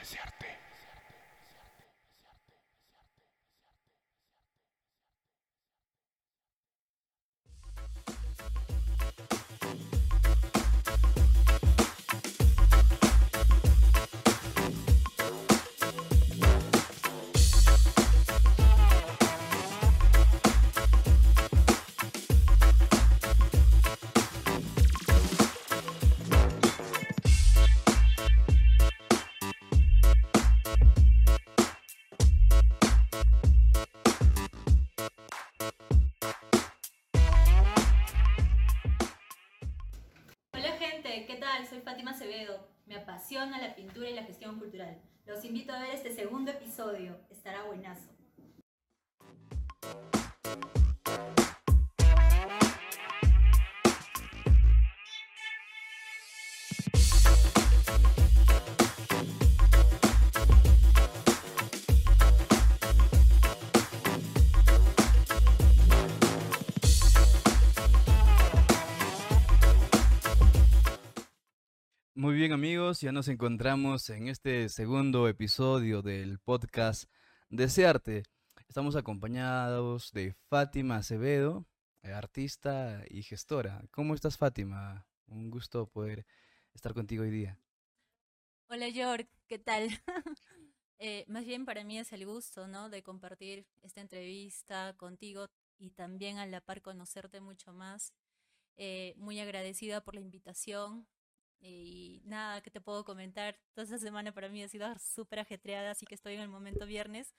Desearte. Apasiona la pintura y la gestión cultural. Los invito a ver este segundo episodio. Estará buenazo. Amigos, ya nos encontramos en este segundo episodio del podcast Desearte. Estamos acompañados de Fátima Acevedo, eh, artista y gestora. ¿Cómo estás Fátima? Un gusto poder estar contigo hoy día. Hola York, ¿qué tal? Eh, más bien para mí es el gusto, ¿no? De compartir esta entrevista contigo y también a la par conocerte mucho más. Eh, muy agradecida por la invitación. Y nada, ¿qué te puedo comentar? Toda esta semana para mí ha sido súper ajetreada, así que estoy en el momento viernes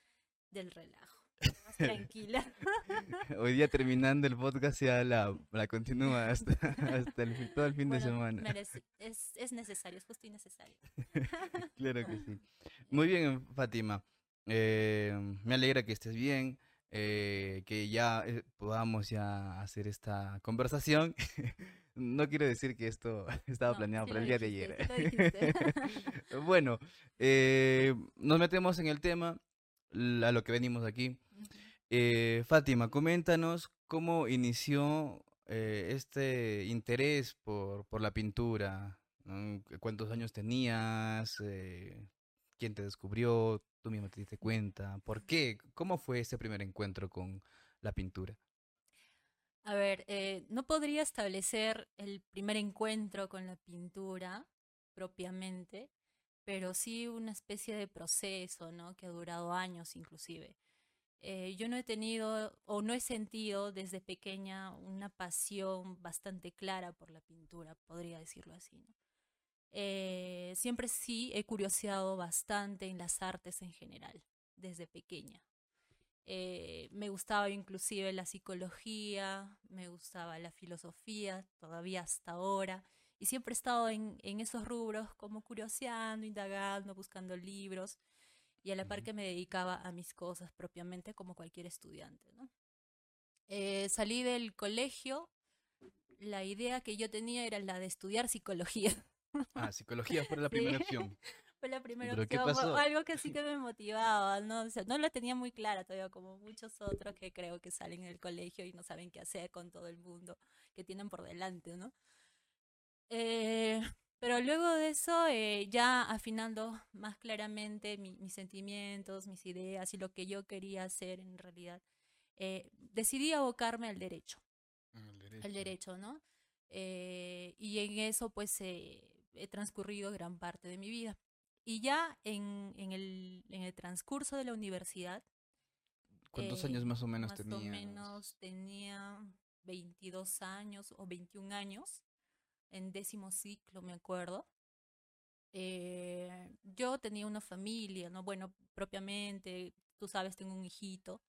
del relajo. Más tranquila. Hoy día terminando el podcast ya la, la continúa hasta, hasta el, todo el fin de semana. merece- es, es necesario, es justo y necesario. Claro que sí. Muy bien, Fátima. Eh, me alegra que estés bien, eh, que ya eh, podamos ya hacer esta conversación. No quiero decir que esto estaba No, planeado sí para el día de ayer. sí. Bueno, eh, nos metemos en el tema, a lo que venimos aquí. Fátima, coméntanos cómo inició este interés por, por la pintura. ¿no? ¿Cu- ¿Cuántos años tenías? ¿Quién te descubrió? ¿Tú misma te diste cuenta? ¿Por qué? ¿Cómo fue ese primer encuentro con la pintura? A ver, eh, no podría establecer el primer encuentro con la pintura propiamente, pero sí una especie de proceso, ¿no? Que ha durado años inclusive. Eh, yo no he tenido o no he sentido desde pequeña una pasión bastante clara por la pintura, podría decirlo así, ¿no? Eh, siempre sí he curioseado bastante en las artes en general, desde pequeña. Eh, me gustaba inclusive la psicología, me gustaba la filosofía, todavía hasta ahora, y siempre he estado en, en esos rubros como curioseando, indagando, buscando libros, y a la par que me dedicaba a mis cosas propiamente como cualquier estudiante, ¿no? Eh, salí del colegio, la idea que yo tenía era la de estudiar psicología. Ah, psicología fue la Sí. primera opción. Fue la primera ¿Pero qué opción, pasó? algo que sí que me motivaba, ¿no? O sea, no la tenía muy clara todavía, como muchos otros que creo que salen del colegio y no saben qué hacer con todo el mundo que tienen por delante, ¿no? Eh, pero luego de eso, eh, ya afinando más claramente mi- mis sentimientos, mis ideas y lo que yo quería hacer en realidad, eh, decidí abocarme al derecho el derecho, ¿no? Eh, y en eso pues he transcurrido gran parte de mi vida. Y ya en, en el, en el transcurso de la universidad, ¿Cuántos eh, años más o menos más o menos tenía 22 años o 21 años, en décimo ciclo me acuerdo. Eh, yo tenía una familia, ¿no? Bueno, propiamente, tú sabes, tengo un hijito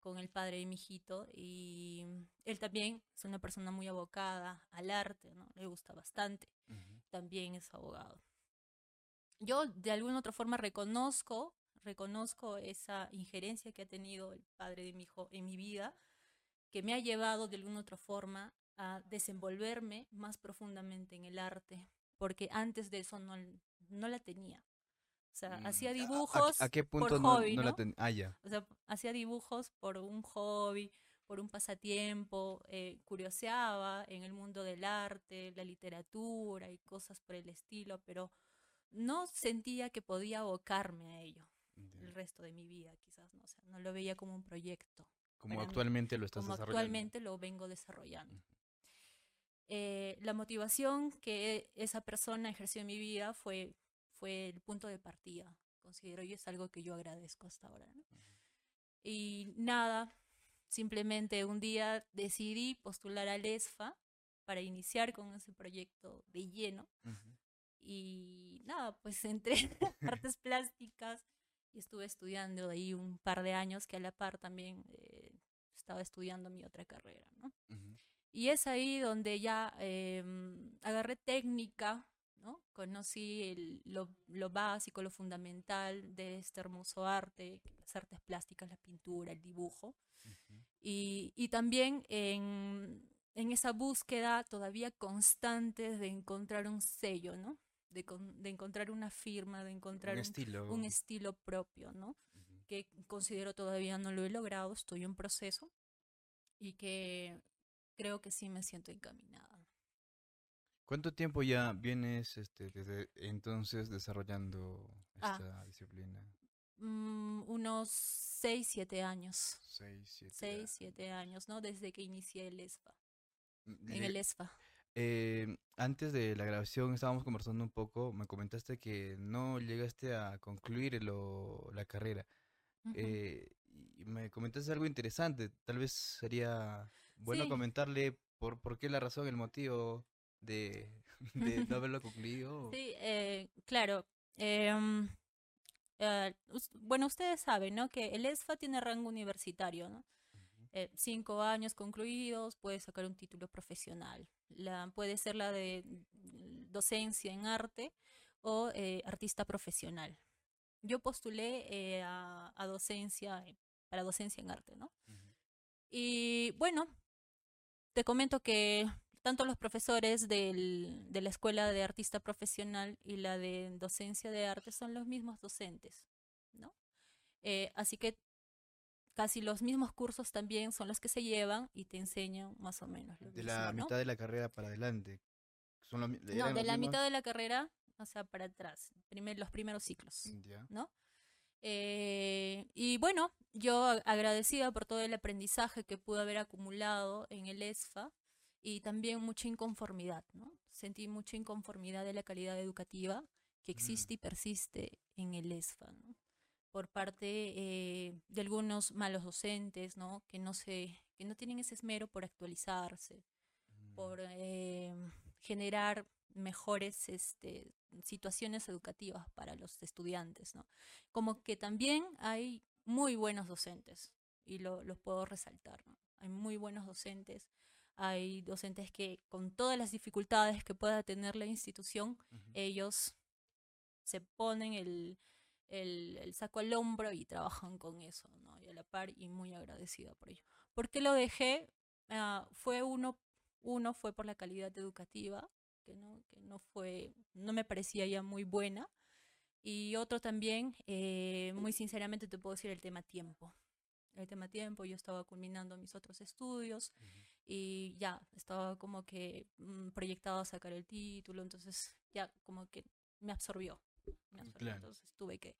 con el padre de mi hijito y él también es una persona muy abocada al arte, ¿no? Le gusta bastante, Ujú. También es abogado. Yo de alguna otra forma reconozco, reconozco esa injerencia que ha tenido el padre de mi hijo en mi vida, que me ha llevado de alguna otra forma a desenvolverme más profundamente en el arte, porque antes de eso no, no la tenía. O sea, Mm, hacía ¿a- a- dibujos ¿A, qué por punto no, hobby, no la ¿no? ten- Ah, ya. O sea, hacía dibujos por un hobby, por un pasatiempo, eh, curioseaba en el mundo del arte, la literatura y cosas por el estilo, pero no sentía que podía abocarme a ello el resto de mi vida, quizás, ¿no? O sea, no lo veía como un proyecto. Como actualmente lo estás como desarrollando. actualmente lo vengo desarrollando. Eh, la motivación que esa persona ejerció en mi vida fue, fue el punto de partida, considero y es algo que yo agradezco hasta ahora. ¿no? Y nada, simplemente un día decidí postular al ESFA para iniciar con ese proyecto de lleno. Y nada, pues entré en artes plásticas y estuve estudiando ahí un par de años que a la par también eh, estaba estudiando mi otra carrera, ¿no? Y es ahí donde ya em, agarré técnica, ¿no? Conocí el, lo, lo, básico, lo fundamental de este hermoso arte, las artes plásticas, la pintura, el dibujo. y, y, también en, en, esa búsqueda todavía constante de encontrar un sello, ¿no? De, de encontrar una firma, de encontrar un estilo, un estilo propio, ¿no? Que considero todavía no lo he logrado, estoy en proceso y que creo que sí me siento encaminada. ¿Cuánto tiempo ya vienes este, desde entonces desarrollando Ah. esta disciplina? Mm, unos 6, 7 años. Seis, siete. 6, 7 años, ¿no? Desde que inicié el ESFA. Mm, En le- el ESFA. eh, antes de la grabación estábamos conversando un poco, me comentaste que no llegaste a concluir lo- la carrera. Eh, y me comentaste algo interesante, tal vez sería bueno Sí. comentarle por, por qué la razón, el motivo de, de no haberlo concluido. Sí, eh, claro. em, eh, us- bueno, ustedes saben, ¿no? Que el ESFA tiene rango universitario, ¿no? Eh, cinco años concluidos, puedes sacar un título profesional. La, puede ser la de docencia en arte o eh, artista profesional. Yo postulé a, a docencia, para docencia en arte, ¿no? Y bueno, te comento que tanto los profesores del- de la escuela de artista profesional y la de docencia de arte son los mismos docentes, ¿no? Eh, así que casi los mismos cursos también son los que se llevan y te enseñan más o menos lo De mismo, la ¿no? mitad de la carrera para adelante. Son No, de la mismos- mitad de la carrera, o sea, para atrás, primer, los primeros ciclos. Ya. ¿no? Eh, y bueno, yo agradecida por todo el aprendizaje que pude haber acumulado en el ESFA y también mucha inconformidad, ¿no? Sentí mucha inconformidad de la calidad educativa que existe y persiste en el ESFA, ¿no? Por parte eh, de algunos malos docentes, ¿no? Que no se, que no tienen ese esmero por actualizarse, Mm, por eh, generar mejores este, situaciones educativas para los estudiantes, ¿no? Como que también hay muy buenos docentes, y lo, los puedo resaltar, ¿no? Hay muy buenos docentes, hay docentes que con todas las dificultades que pueda tener la institución, ujú. ellos se ponen el, el, el saco al hombro y trabajan con eso, ¿no? Y a la par, y muy agradecida por ello. ¿Por qué lo dejé? Ah, fue uno, uno fue por la calidad educativa, que no, que no fue, no me parecía ya muy buena. Y otro también, eh, muy sinceramente te puedo decir el tema tiempo. El tema tiempo, yo estaba culminando mis otros estudios y ya estaba como que mm, proyectado a sacar el título, entonces ya como que me absorbió. Me absorbió, Claro. Entonces tuve que,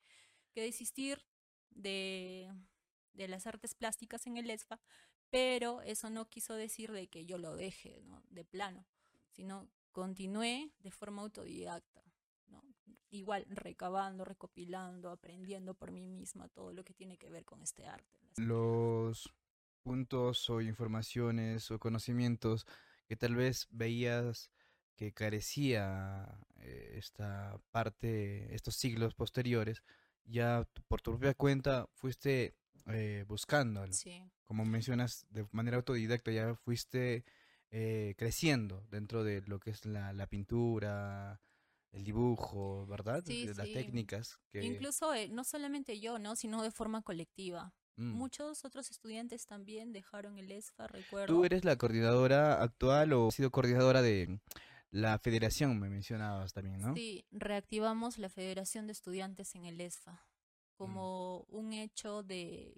que desistir de, de las artes plásticas en el ESFA, pero eso no quiso decir de que yo lo deje ¿no? de plano, sino continué de forma autodidacta. ¿no? Igual recabando, recopilando, aprendiendo por mí misma todo lo que tiene que ver con este arte. Los puntos o informaciones o conocimientos que tal vez veías que carecía eh, esta parte, estos siglos posteriores, ya por tu propia cuenta fuiste eh, buscándolo. Sí. Como mencionas, de manera autodidacta ya fuiste eh, creciendo dentro de lo que es la, la pintura, el dibujo, ¿verdad? Sí, Las sí. técnicas que... Incluso eh, no solamente yo, ¿no? sino de forma colectiva. Mm. Muchos otros estudiantes también dejaron el ESFA, recuerdo. ¿Tú eres la coordinadora actual o has sido coordinadora de la federación, me mencionabas también, ¿no? Sí, reactivamos la Federación de Estudiantes en el ESFA como un hecho de,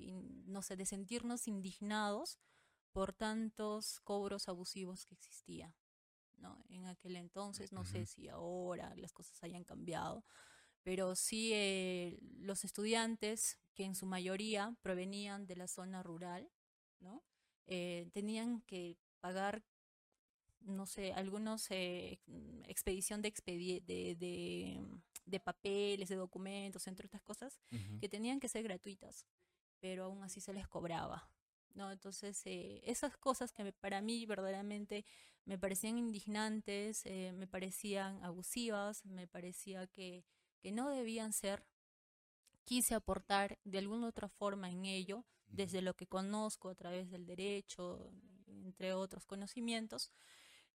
no sé, de sentirnos indignados por tantos cobros abusivos que existía. ¿no? En aquel entonces, no sé si ahora las cosas hayan cambiado, pero sí eh, los estudiantes, que en su mayoría provenían de la zona rural, ¿no? Eh, tenían que pagar, no sé, algunos eh, expedición de, de, de, de, papeles, de documentos, entre otras cosas, que tenían que ser gratuitas, pero aún así se les cobraba. ¿no? Entonces, eh, esas cosas que para mí verdaderamente me parecían indignantes, eh, me parecían abusivas, me parecía que, que no debían ser, quise aportar de alguna otra forma en ello, desde lo que conozco a través del derecho, entre otros conocimientos,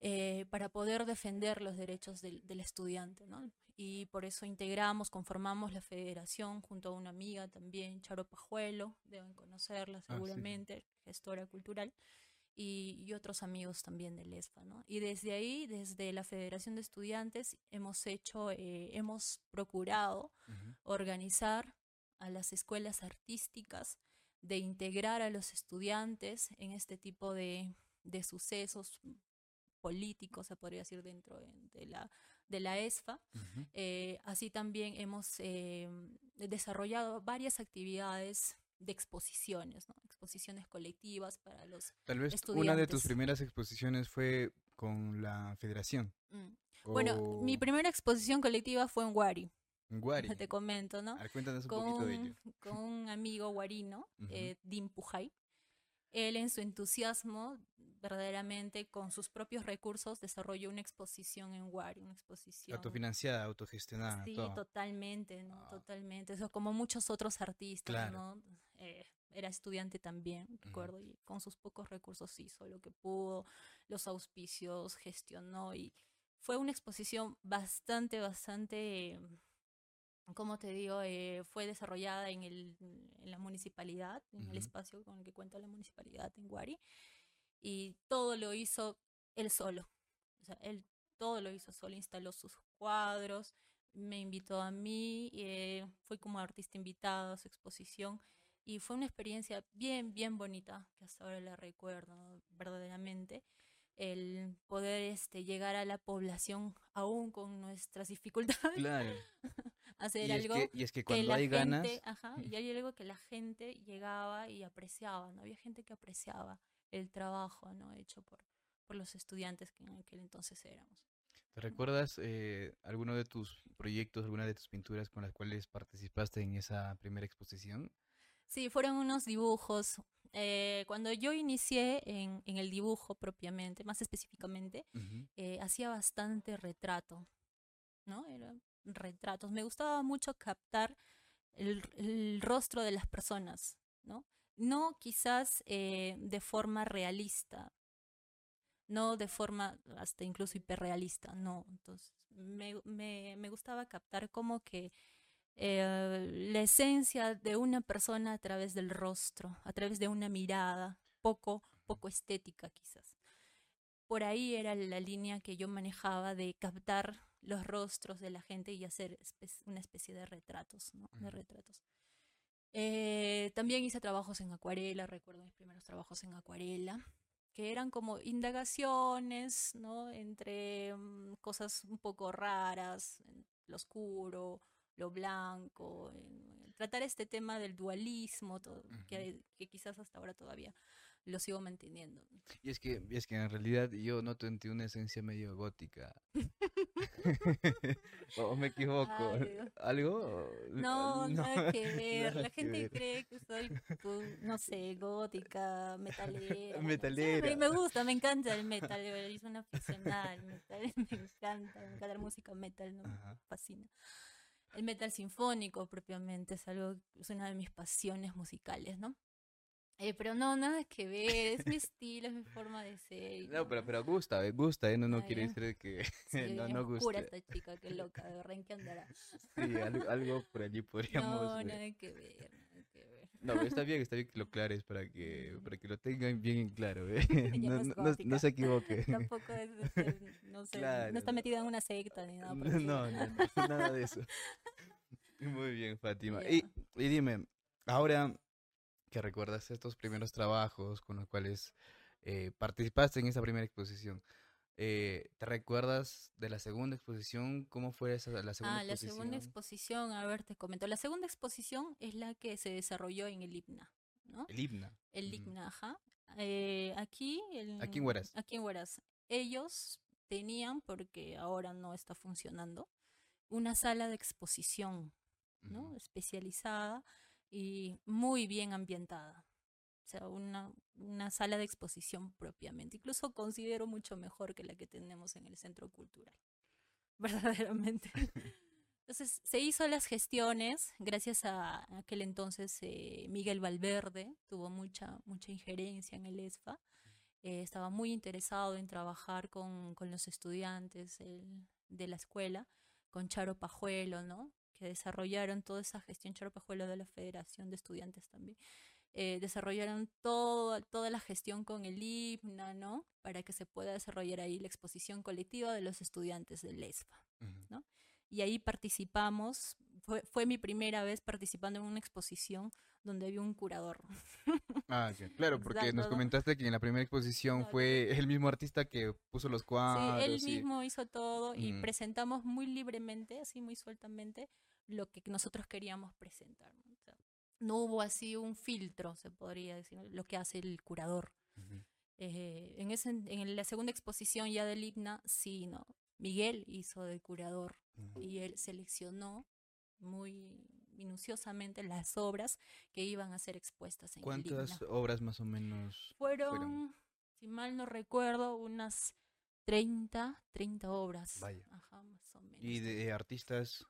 eh, para poder defender los derechos del, estudiante. ¿no? Y por eso integramos, conformamos la federación junto a una amiga también, Charo Pajuelo, deben conocerla ah, seguramente, gestora cultural. Y, otros amigos también del ESFA, ¿no? Y desde ahí, desde la Federación de Estudiantes, hemos hecho, eh, hemos procurado organizar a las escuelas artísticas, de integrar a los estudiantes en este tipo de, de sucesos políticos, se podría decir, dentro de la, de la ESFA. Eh, así también hemos eh, desarrollado varias actividades de exposiciones, exposiciones colectivas para los Tal vez una de tus primeras exposiciones fue con la federación. Mm. Bueno, mi primera exposición colectiva fue en Wari. En Wari. Te comento, ¿no? cuéntanos un con, poquito de ello. Con un amigo guarino, eh, Dim Pujay. Él en su entusiasmo verdaderamente con sus propios recursos desarrolló una exposición en Wari, una exposición. Autofinanciada, autogestionada. Sí, totalmente, ¿no? Totalmente. Eso como muchos otros artistas, ¿no? Eh, era estudiante también, recuerdo, y con sus pocos recursos hizo lo que pudo, los auspicios gestionó y fue una exposición bastante, bastante, como te digo, eh, fue desarrollada en, el, en la municipalidad, en el espacio con el que cuenta la municipalidad en Guari y todo lo hizo él solo. O sea, él todo lo hizo solo, instaló sus cuadros, me invitó a mí, eh, fui como artista invitado a su exposición y fue una experiencia bien, bien bonita, que hasta ahora la recuerdo verdaderamente, el poder este, llegar a la población aún con nuestras dificultades. Claro. hacer algo y es que cuando hay ganas ajá, y hay algo que la gente llegaba y apreciaba no había gente que apreciaba el trabajo ¿no? hecho por, por los estudiantes que en aquel entonces éramos. ¿Te recuerdas eh, alguno de tus proyectos, alguna de tus pinturas con las cuales participaste en esa primera exposición? Sí, fueron unos dibujos. Eh, cuando yo inicié en, en, el dibujo propiamente, más específicamente, eh, hacía bastante retrato, ¿no? Eran retratos. Me gustaba mucho captar el, el rostro de las personas, ¿no? no quizás eh, de forma realista, no de forma hasta incluso hiperrealista, no. Entonces, me, me, me gustaba captar como que eh, la esencia de una persona a través del rostro, a través de una mirada, poco, poco estética quizás. Por ahí era la línea que yo manejaba de captar los rostros de la gente y hacer una especie de retratos, ¿no? De retratos. Eh, también hice trabajos en acuarela, recuerdo mis primeros trabajos en acuarela, que eran como indagaciones, ¿no? Entre mm, cosas un poco raras, lo oscuro, lo blanco, tratar este tema del dualismo, todo, que, que, quizás hasta ahora todavía lo sigo manteniendo. Y es que, es que en realidad yo noto en ti una esencia medio gótica. ¿O me equivoco? ¿Algo? No, nada que ver. La gente cree que soy, pues, no sé, gótica, metalera. metalera. me gusta, me encanta el metal. Es una aficionada al metal. Me encanta, me encanta la música metal, me fascina. El metal sinfónico propiamente es algo, es una de mis pasiones musicales, ¿no? Eh, pero no, nada que ver, es mi estilo, es mi forma de ser. No, pero, pero gusta, gusta, ¿eh? No, no quiere decir que no, no gusta. Pura esta chica, qué loca, de verdad, ¿en qué andará? Sí, algo, algo por allí podríamos No, que ver, nada que ver. No, está bien, está bien que lo clares para que, para que lo tengan bien en claro, ¿eh? No, no, no, se equivoque. Tampoco es, este, no sé, no está metida en una secta ni nada. No, no, nada de eso. Muy bien, Fátima. Y, y dime, ahora que recuerdas estos primeros trabajos con los cuales eh, participaste en esa primera exposición. Eh, ¿Te recuerdas de la segunda exposición? ¿Cómo fue esa, la segunda Ah, la exposición? segunda exposición, a ver, te comento. La segunda exposición es la que se desarrolló en el IPNA, ¿no? El himna. El. IPNA, ajá. Eh, aquí, Aquí en Huaraz. aquí en Huaraz. Ellos tenían, porque ahora no está funcionando, una sala de exposición, ¿no? Especializada y muy bien ambientada. O sea, una, una sala de exposición propiamente. Incluso considero mucho mejor que la que tenemos en el centro cultural. Verdaderamente. Entonces, se hizo las gestiones gracias a aquel entonces eh, Miguel Valverde, tuvo mucha, mucha injerencia en el ESFA. eh, estaba muy interesado en trabajar con, con los estudiantes el- de la escuela, con Charo Pajuelo, ¿no? Que desarrollaron toda esa gestión, Charo Pajuelo de la Federación de Estudiantes también, eh, desarrollaron todo, toda la gestión con el IPNA, ¿no? Para que se pueda desarrollar ahí la exposición colectiva de los estudiantes del ESFA Ujú. y ahí participamos. Fue, fue mi primera vez participando en una exposición donde había un curador. Ah, ok. Claro, porque nos Exacto. comentaste que en la primera exposición Claro. fue el mismo artista que puso los Sí, cuadros. él y- mismo hizo todo y Mm. presentamos muy libremente, así muy sueltamente, lo que nosotros queríamos presentar. ¿No? Hubo así un filtro, se podría decir, lo que hace el curador. Eh, en, ese, en la segunda exposición ya del IGNA, sí, ¿no? Miguel hizo de curador y él seleccionó muy minuciosamente las obras que iban a ser expuestas en ¿Cuántas el obras más o menos? Fueron, fueron? si mal no recuerdo, unas 30, 30 obras. Vaya. Ajá, más o menos. Y de artistas.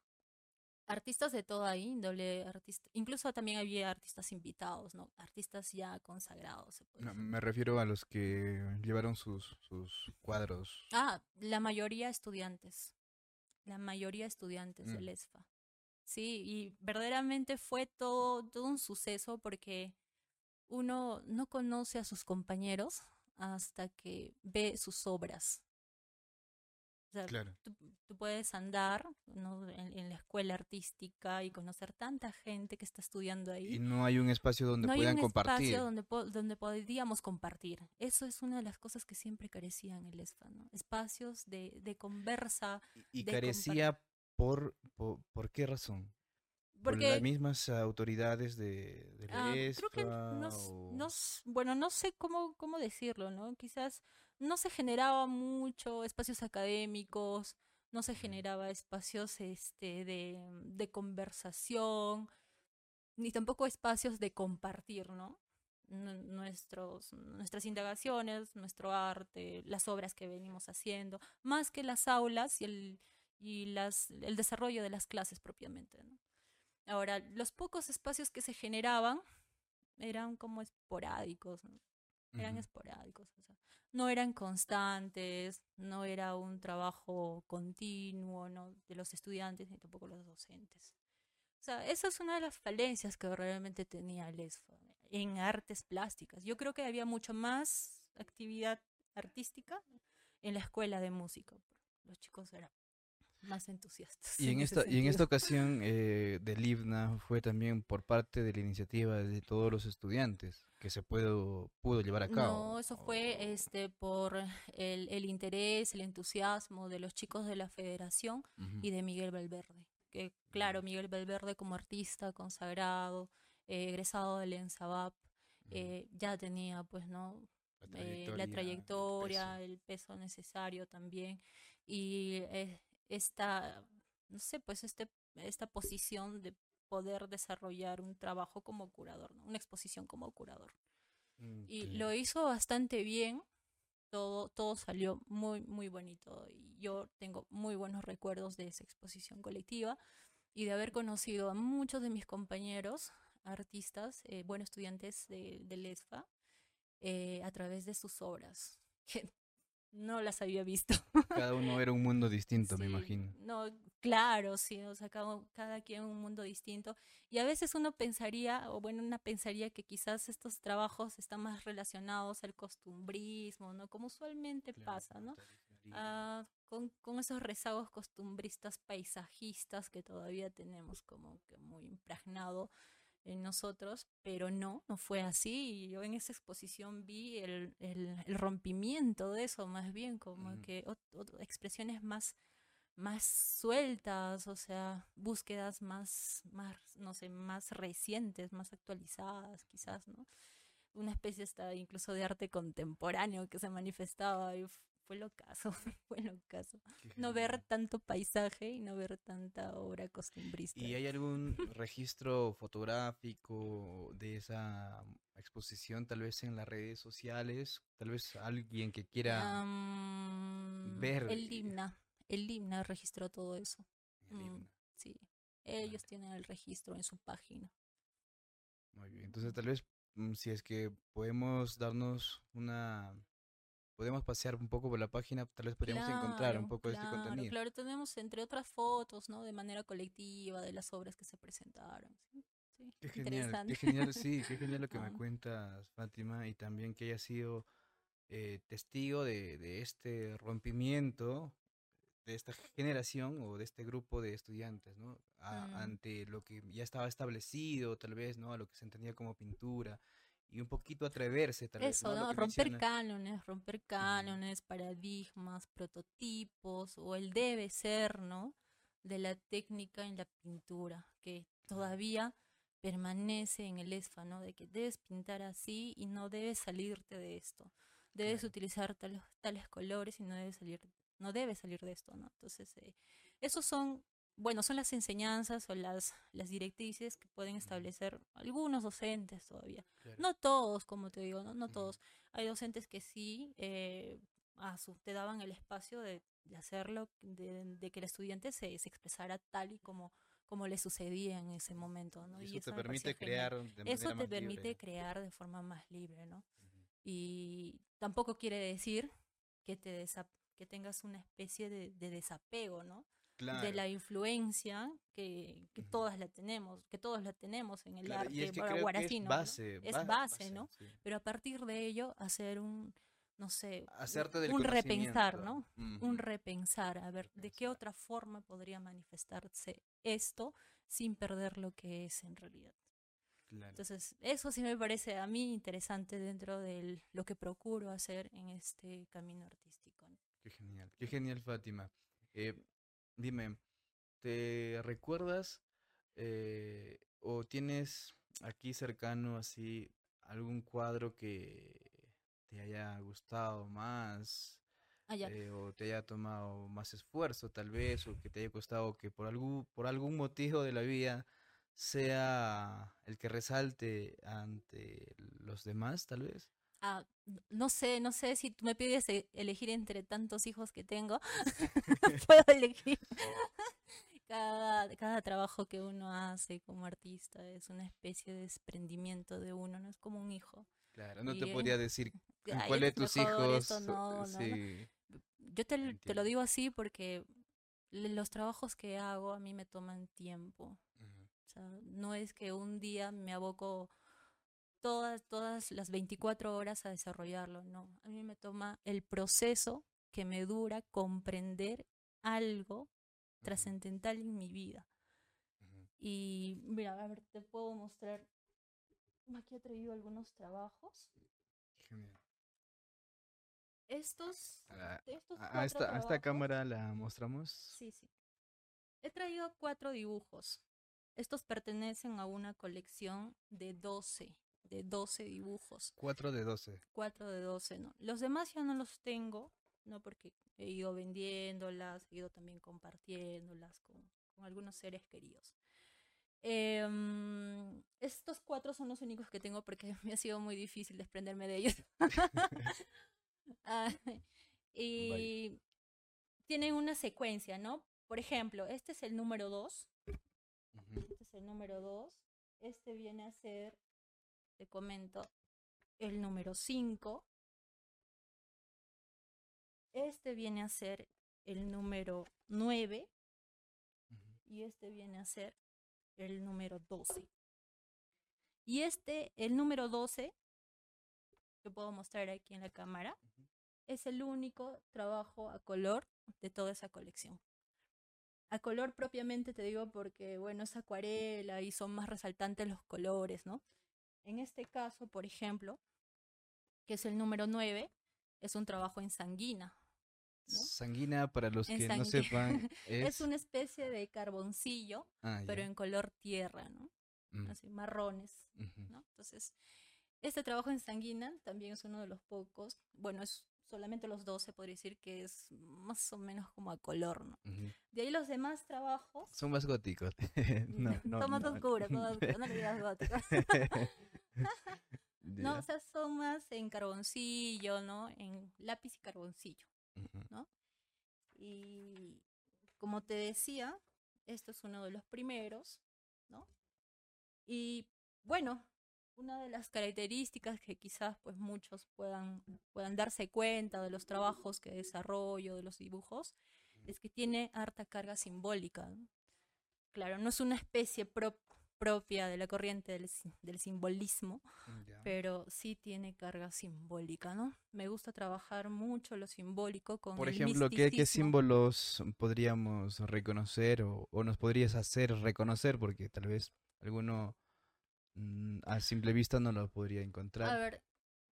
Artistas de toda índole, artista, incluso también había artistas invitados, ¿no? Artistas ya consagrados, se puede no, me refiero a los que llevaron sus, sus cuadros. Ah, la mayoría estudiantes. La mayoría estudiantes Mm. del ESFA. Sí, y verdaderamente fue todo, todo un suceso porque uno no conoce a sus compañeros hasta que ve sus obras. Sea, Claro. tú, tú puedes andar ¿no? en, en la escuela artística y conocer tanta gente que está estudiando ahí Y no hay un espacio donde no hay puedan un compartir. espacio donde, donde podríamos compartir. Eso es una de las cosas que siempre carecía en el ESFA, ¿no? Espacios de, de conversa. Y de carecía por, por, ¿por qué razón? ¿Por Porque las mismas autoridades de, de la creo que o- s- bueno, no sé cómo, cómo decirlo, ¿no? Quizás no se generaba mucho espacios académicos, no se generaba espacios este, de, de conversación, ni tampoco espacios de compartir, ¿no? Nu- Nuestros, nuestras indagaciones, nuestro arte, las obras que venimos haciendo, más que las aulas y el, y las, el desarrollo de las clases propiamente, ¿no? Ahora, los pocos espacios que se generaban eran como esporádicos, ¿no? Eran esporádicos, o sea, no eran constantes, no era un trabajo continuo, ¿no? de los estudiantes ni tampoco los docentes. O sea, esa es una de las falencias que realmente tenía el ESFA en artes plásticas. Yo creo que había mucho más actividad artística en la escuela de música. Los chicos eran más entusiastas. Y en ese esta, y en esta ocasión eh, del IVNA fue también por parte de la iniciativa de todos los estudiantes que se pudo, pudo llevar a cabo. No, eso fue este por el, el interés, el entusiasmo de los chicos de la federación Ujú. y de Miguel Valverde. Que claro, Mm. Miguel Valverde como artista consagrado, eh, egresado del ENSABAP, eh, ya tenía pues no La eh, trayectoria, la el trayectoria, peso. el peso necesario también y eh, esta, no sé, pues este, esta posición de poder desarrollar un trabajo como curador, ¿no? una exposición como curador. Mm, Y lo hizo bastante bien, todo, todo salió muy, muy bonito y yo tengo muy buenos recuerdos de esa exposición colectiva y de haber conocido a muchos de mis compañeros artistas, eh, buenos estudiantes de, del ESFA, eh, a través de sus obras, que no las había visto. Cada uno era un mundo distinto, me imagino. No, claro, sí, o sea, cada, cada quien un mundo distinto. Y a veces uno pensaría, o bueno, una pensaría que quizás estos trabajos están más relacionados al costumbrismo, ¿no? Como usualmente pasa, ¿no? Ah, con, con esos rezagos costumbristas paisajistas que todavía tenemos como que muy impregnado en nosotros, pero no, no fue así. Yo en esa exposición vi el, el, el rompimiento de eso, más bien como que ot- ot- expresiones más, más sueltas, o sea, búsquedas más, más, no sé, más recientes, más actualizadas, quizás, ¿no? Una especie hasta incluso de arte contemporáneo que se manifestaba y fue locazo, fue locazo. Qué No ver tanto paisaje y no ver tanta obra costumbrista. ¿Y hay algún registro fotográfico de esa exposición, tal vez en las redes sociales? Tal vez alguien que quiera ver el Limna, el Limna registró todo eso. el Mm, sí, ellos tienen el registro en su página. Muy bien. Entonces, tal vez mm, si es que podemos darnos una... Podemos pasear un poco por la página, tal vez podríamos encontrar un Claro, poco de este claro, contenido. claro. Tenemos entre otras fotos, ¿no? De manera colectiva de las obras que se presentaron. Sí, sí, Qué genial, qué genial, sí, qué genial lo que me Ah. cuentas, Fátima, y también que hayas sido eh, testigo de, de este rompimiento de esta generación o de este grupo de estudiantes, ¿no? A- Mm. ante lo que ya estaba establecido, tal vez, ¿no? A lo que se entendía como pintura y un poquito atreverse, tal vez, Eso, ¿no? Lo ¿no? que Romper cánones, romper cánones, paradigmas, prototipos, o el debe ser, ¿no? De la técnica en la pintura, que todavía permanece en el ESFA, ¿no? De que debes pintar así y no debes salirte de esto. Debes Claro. utilizar tales, tales colores y no debes salir, no debes salir de esto, ¿no? Entonces, eh, esos son, bueno, son las enseñanzas o las, las directrices que pueden establecer algunos docentes todavía. Claro. No todos, como te digo, no, no todos. Hay docentes que sí eh, a su- te daban el espacio de, de hacerlo, de, de que el estudiante se, se expresara tal y como, como le sucedía en ese momento, ¿no? Y Y eso te permite crear de Eso manera te más permite libre. crear de forma más libre, ¿no? Y tampoco quiere decir que, te que tengas una especie de, de desapego, ¿no? De la influencia que, todas la tenemos, que todos la tenemos en el Claro, arte es que gua- creo que es guaracino, ¿no? base, Es ba- base, ¿no? sí. Pero a partir de ello hacer un, no sé, un- Hacerte del un repensar. ¿no? Un repensar, a ver, ¿de qué otra forma podría manifestarse esto sin perder lo que es en realidad? Claro. Entonces, eso sí me parece a mí interesante dentro de lo que procuro hacer en este camino artístico. ¿no? Qué genial, qué genial, Fátima. Eh, dime, ¿te recuerdas eh, o tienes aquí cercano así algún cuadro que te haya gustado más Ah, ya. eh, o te haya tomado más esfuerzo tal vez o que te haya costado que por algún, por algún motivo de la vida sea el que resalte ante los demás tal vez? Ah, n- no sé, no sé si tú me pides e- elegir entre tantos hijos que tengo, puedo elegir. Cada, cada trabajo que uno hace como artista es una especie de desprendimiento de uno, no es como un hijo. Claro, no te podría decir cuál de es tus hijos esto no, no, no. sí. Yo te, te lo digo así porque los trabajos que hago a mí me toman tiempo. O sea, no es que un día me aboco todas, todas las 24 horas a desarrollarlo, no. A mí me toma el proceso que me dura comprender algo trascendental en mi vida. Y mira, a ver, te puedo mostrar. Aquí he traído algunos trabajos. Genial. Estos, A, estos a- a cuatro esta, a esta cámara la mostramos. Sí, sí. He traído cuatro dibujos. Estos pertenecen a una colección de 12, de 12 dibujos. 4 de 12. 4 de 12, ¿no? Los demás ya no los tengo, ¿no? Porque he ido vendiéndolas, he ido también compartiéndolas con, con algunos seres queridos. Em, estos cuatro son los únicos que tengo porque me ha sido muy difícil desprenderme de ellos. Ah, y tienen una secuencia, ¿no? Por ejemplo, este es el número 2. Ujú. Este es el número 2. Este viene a ser, te comento, el número 5. Este viene a ser el número 9 Ujú. y este viene a ser el número 12. Y este, el número 12, que puedo mostrar aquí en la cámara, es el único trabajo a color de toda esa colección. A color propiamente te digo porque, bueno, es acuarela y son más resaltantes los colores, ¿no? En este caso, por ejemplo, que es el número 9, es un trabajo en sanguina. ¿no? Sanguina, para los En que no sepan, es... Es una especie de carboncillo, Ah, pero en color tierra, ¿no? Mm, Así, marrones, ujú. ¿no? Entonces, este trabajo en sanguina también es uno de los pocos, bueno, es solamente los dos se podría decir que es más o menos como a color, ¿no? Ujú. De ahí los demás trabajos Son más góticos. no, no, no. oscuros, son más oscuros, no le digas gótico. No, o sea, son más en carboncillo, ¿no? En lápiz y carboncillo. Ujú. Y como te decía, esto es uno de los primeros, ¿no? Y bueno, una de las características que quizás pues muchos puedan, puedan darse cuenta de los trabajos que desarrollo, de los dibujos, es que tiene harta carga simbólica. ¿no? Claro, no es una especie pro- propia de la corriente del, del simbolismo, Ya. pero sí tiene carga simbólica, ¿no? Me gusta trabajar mucho lo simbólico con Por el ejemplo, ¿qué, símbolos podríamos reconocer o, o nos podrías hacer reconocer? Porque tal vez alguno mm, a simple vista no lo podría A encontrar. ver,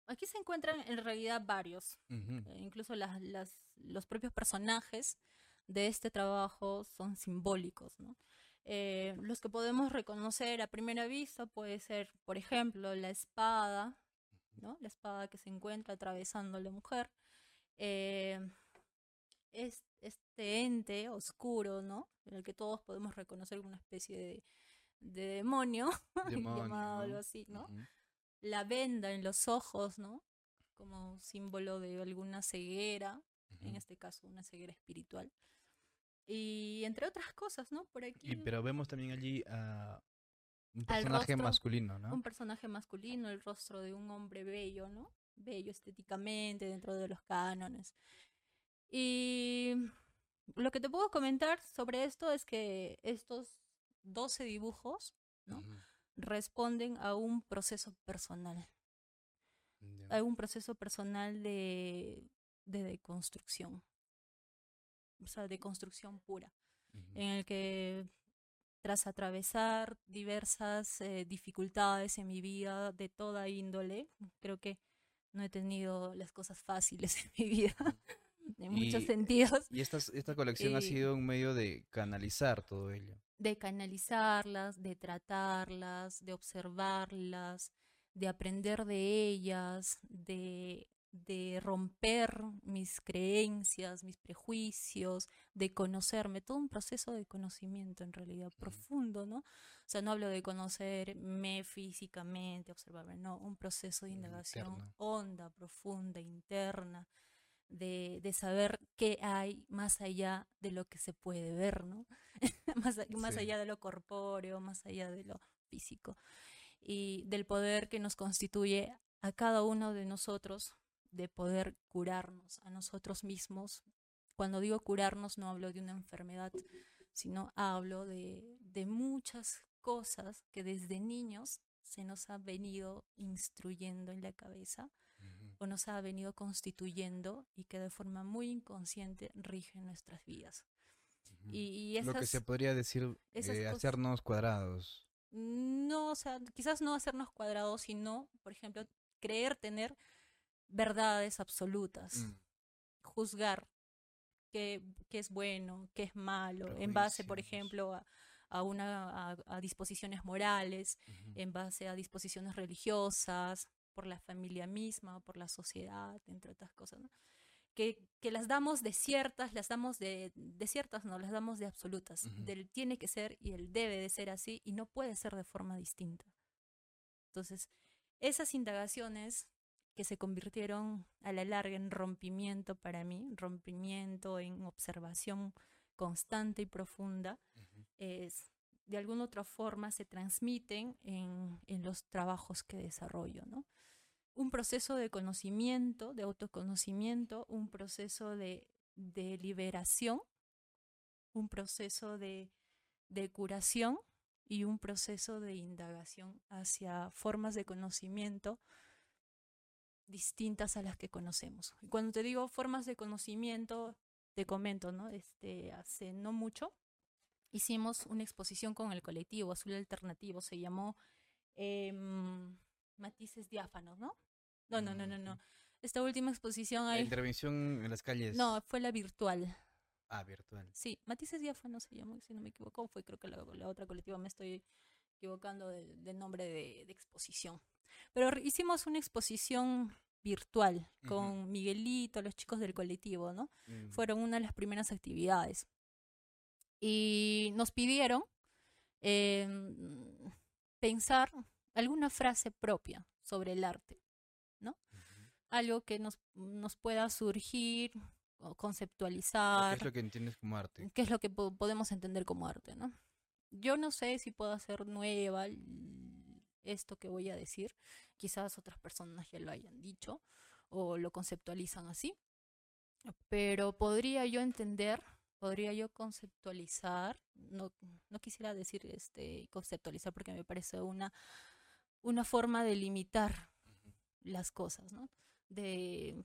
aquí se encuentran en realidad varios, eh, incluso las, las- los propios personajes de este trabajo son simbólicos, ¿no? Eh, los que podemos reconocer a primera vista puede ser, por ejemplo, la espada, ¿no? La espada que se encuentra atravesando a la mujer. Eh, es- este ente oscuro, ¿no? En el que todos podemos reconocer una especie de, de demonio, Demonio, llamado algo así, ¿no? La venda en los ojos, ¿no? Como símbolo de alguna ceguera, en Ujú. este caso una ceguera espiritual. Y entre otras cosas, ¿no? Por aquí Y, pero vemos también allí a un personaje rostro, masculino, ¿no? un personaje masculino, el rostro de un hombre bello, ¿no? Bello estéticamente dentro de los cánones. Y lo que te puedo comentar sobre esto es que estos 12 dibujos ¿no? Ujú. responden a un proceso personal. Ya. hay un proceso personal de, de deconstrucción, o sea, de construcción pura, en el que tras atravesar diversas eh, dificultades en mi vida de toda índole, creo que no he tenido las cosas fáciles en mi vida, en muchos Y- sentidos, Y esta, esta colección ha y- sido un medio de canalizar todo ello. de canalizarlas, de tratarlas, de observarlas, de aprender de ellas, de, de romper mis creencias, mis prejuicios, de conocerme, todo un proceso de conocimiento en realidad profundo, ¿no? O sea, no hablo de conocerme físicamente, observarme, no, un proceso de indagación interno. honda, profunda, interna, de, de saber qué hay más allá de lo que se puede ver, ¿no? más, más Sí. allá de lo corpóreo, más allá de lo físico y del poder que nos constituye a cada uno de nosotros de poder curarnos a nosotros mismos. Cuando digo curarnos no hablo de una enfermedad, sino hablo de, de muchas cosas que desde niños se nos ha venido instruyendo en la cabeza o nos ha venido constituyendo y que de forma muy inconsciente rigen nuestras vidas. Y, y Lo que se podría decir eh, hacernos cuadrados. no, o sea, quizás no hacernos cuadrados, sino, por ejemplo, creer tener verdades absolutas, Mm. juzgar qué, qué es bueno, qué es malo, en base, por ejemplo, a, a una, a, a disposiciones morales, Ujú. en base a disposiciones religiosas, por la familia misma, por la sociedad, entre otras cosas, ¿no? que, que las damos de ciertas, las damos de, de ciertas, no, las damos de absolutas, Ujú. del tiene que ser y el debe de ser así y no puede ser de forma distinta. Entonces, esas indagaciones que se convirtieron a la larga en rompimiento para mí, rompimiento en observación constante y profunda, es, de alguna otra forma se transmiten en, en los trabajos que desarrollo, ¿no? Un proceso de conocimiento, de autoconocimiento, un proceso de, de liberación, un proceso de, de curación y un proceso de indagación hacia formas de conocimiento distintas a las que conocemos. Y cuando te digo formas de conocimiento, te comento, ¿no? Este, hace no mucho hicimos una exposición con el colectivo Azul Alternativo, se llamó em, Matices Diáfanos, ¿no? No, no, no, no, no. Esta última exposición La intervención en las calles. No, fue la virtual. Ah, virtual. Sí, Matices Diáfanos se llamó, si no me equivoco, fue creo que la, la otra colectiva, me estoy equivocando del, del nombre de, de exposición. Pero hicimos una exposición virtual con Miguelito, los chicos del colectivo, ¿no? Mm. fueron una de las primeras actividades. Y nos pidieron eh, pensar alguna frase propia sobre el arte, ¿no? Ujú. Algo que nos, nos pueda surgir o ¿O conceptualizar, ¿Qué es lo que entiendes como arte? qué es lo que po- podemos entender como arte, ¿no? Yo no sé si puedo hacer nueva esto que voy a decir. Quizás otras personas ya lo hayan dicho o lo conceptualizan así. Pero podría yo entender, podría yo conceptualizar, no, no quisiera decir este conceptualizar porque me parece una, una forma de limitar las cosas, ¿no? De,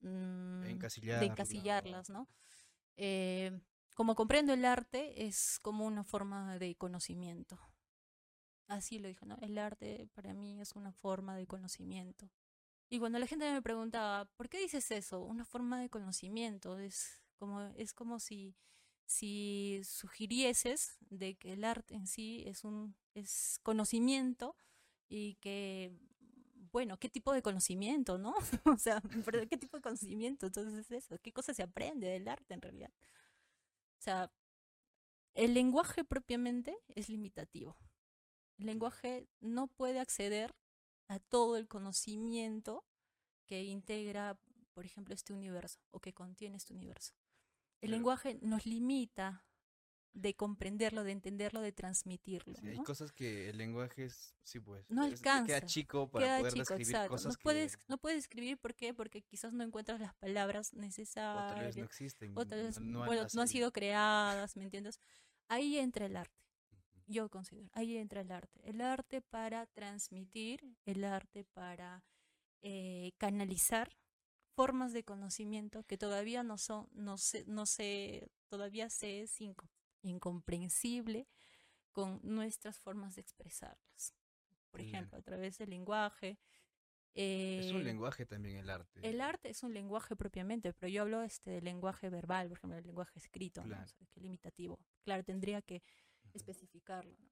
mm, de encasillarlas, ¿no? Eh, como comprendo el arte es como una forma de conocimiento. Así lo dijo, ¿no? El arte para mí es una forma de conocimiento. Y cuando la gente me preguntaba, ¿por qué dices eso? Una forma de conocimiento. Es como, es como si, si sugirieses de que el arte en sí es un es conocimiento y que, bueno, ¿qué tipo de conocimiento, no? o sea, ¿qué tipo de conocimiento? Entonces es eso. ¿Qué cosa se aprende del arte en realidad? O sea, el lenguaje propiamente es limitativo. El lenguaje no puede acceder a todo el conocimiento que integra, por ejemplo, este universo o que contiene este universo. El Claro. lenguaje nos limita de comprenderlo, de entenderlo, de transmitirlo. Sí, hay ¿no? cosas que el lenguaje es, sí, pues. No es- Queda alcanza, chico para Queda poder chico, describir exacto. cosas No puedes, que no puedes escribir, ¿por qué? Porque quizás no encuentras las palabras o tal vez necesarias, no existen. o tal vez, no, no han bueno, no han sido creadas, ¿me entiendes? Ahí entra el arte yo considero, ahí entra el arte. El arte para transmitir, el arte para eh, canalizar formas de conocimiento que todavía no son, no sé, no sé, todavía se es incomprensible con nuestras formas de expresarlas. Por Claro. ejemplo, a través del lenguaje. Es un eh, lenguaje también el arte. el arte es un lenguaje propiamente, pero yo hablo este del lenguaje verbal, por ejemplo, el lenguaje escrito, ¿no? Claro. O sea, que limitativo. Claro, tendría que especificarlo. ¿no?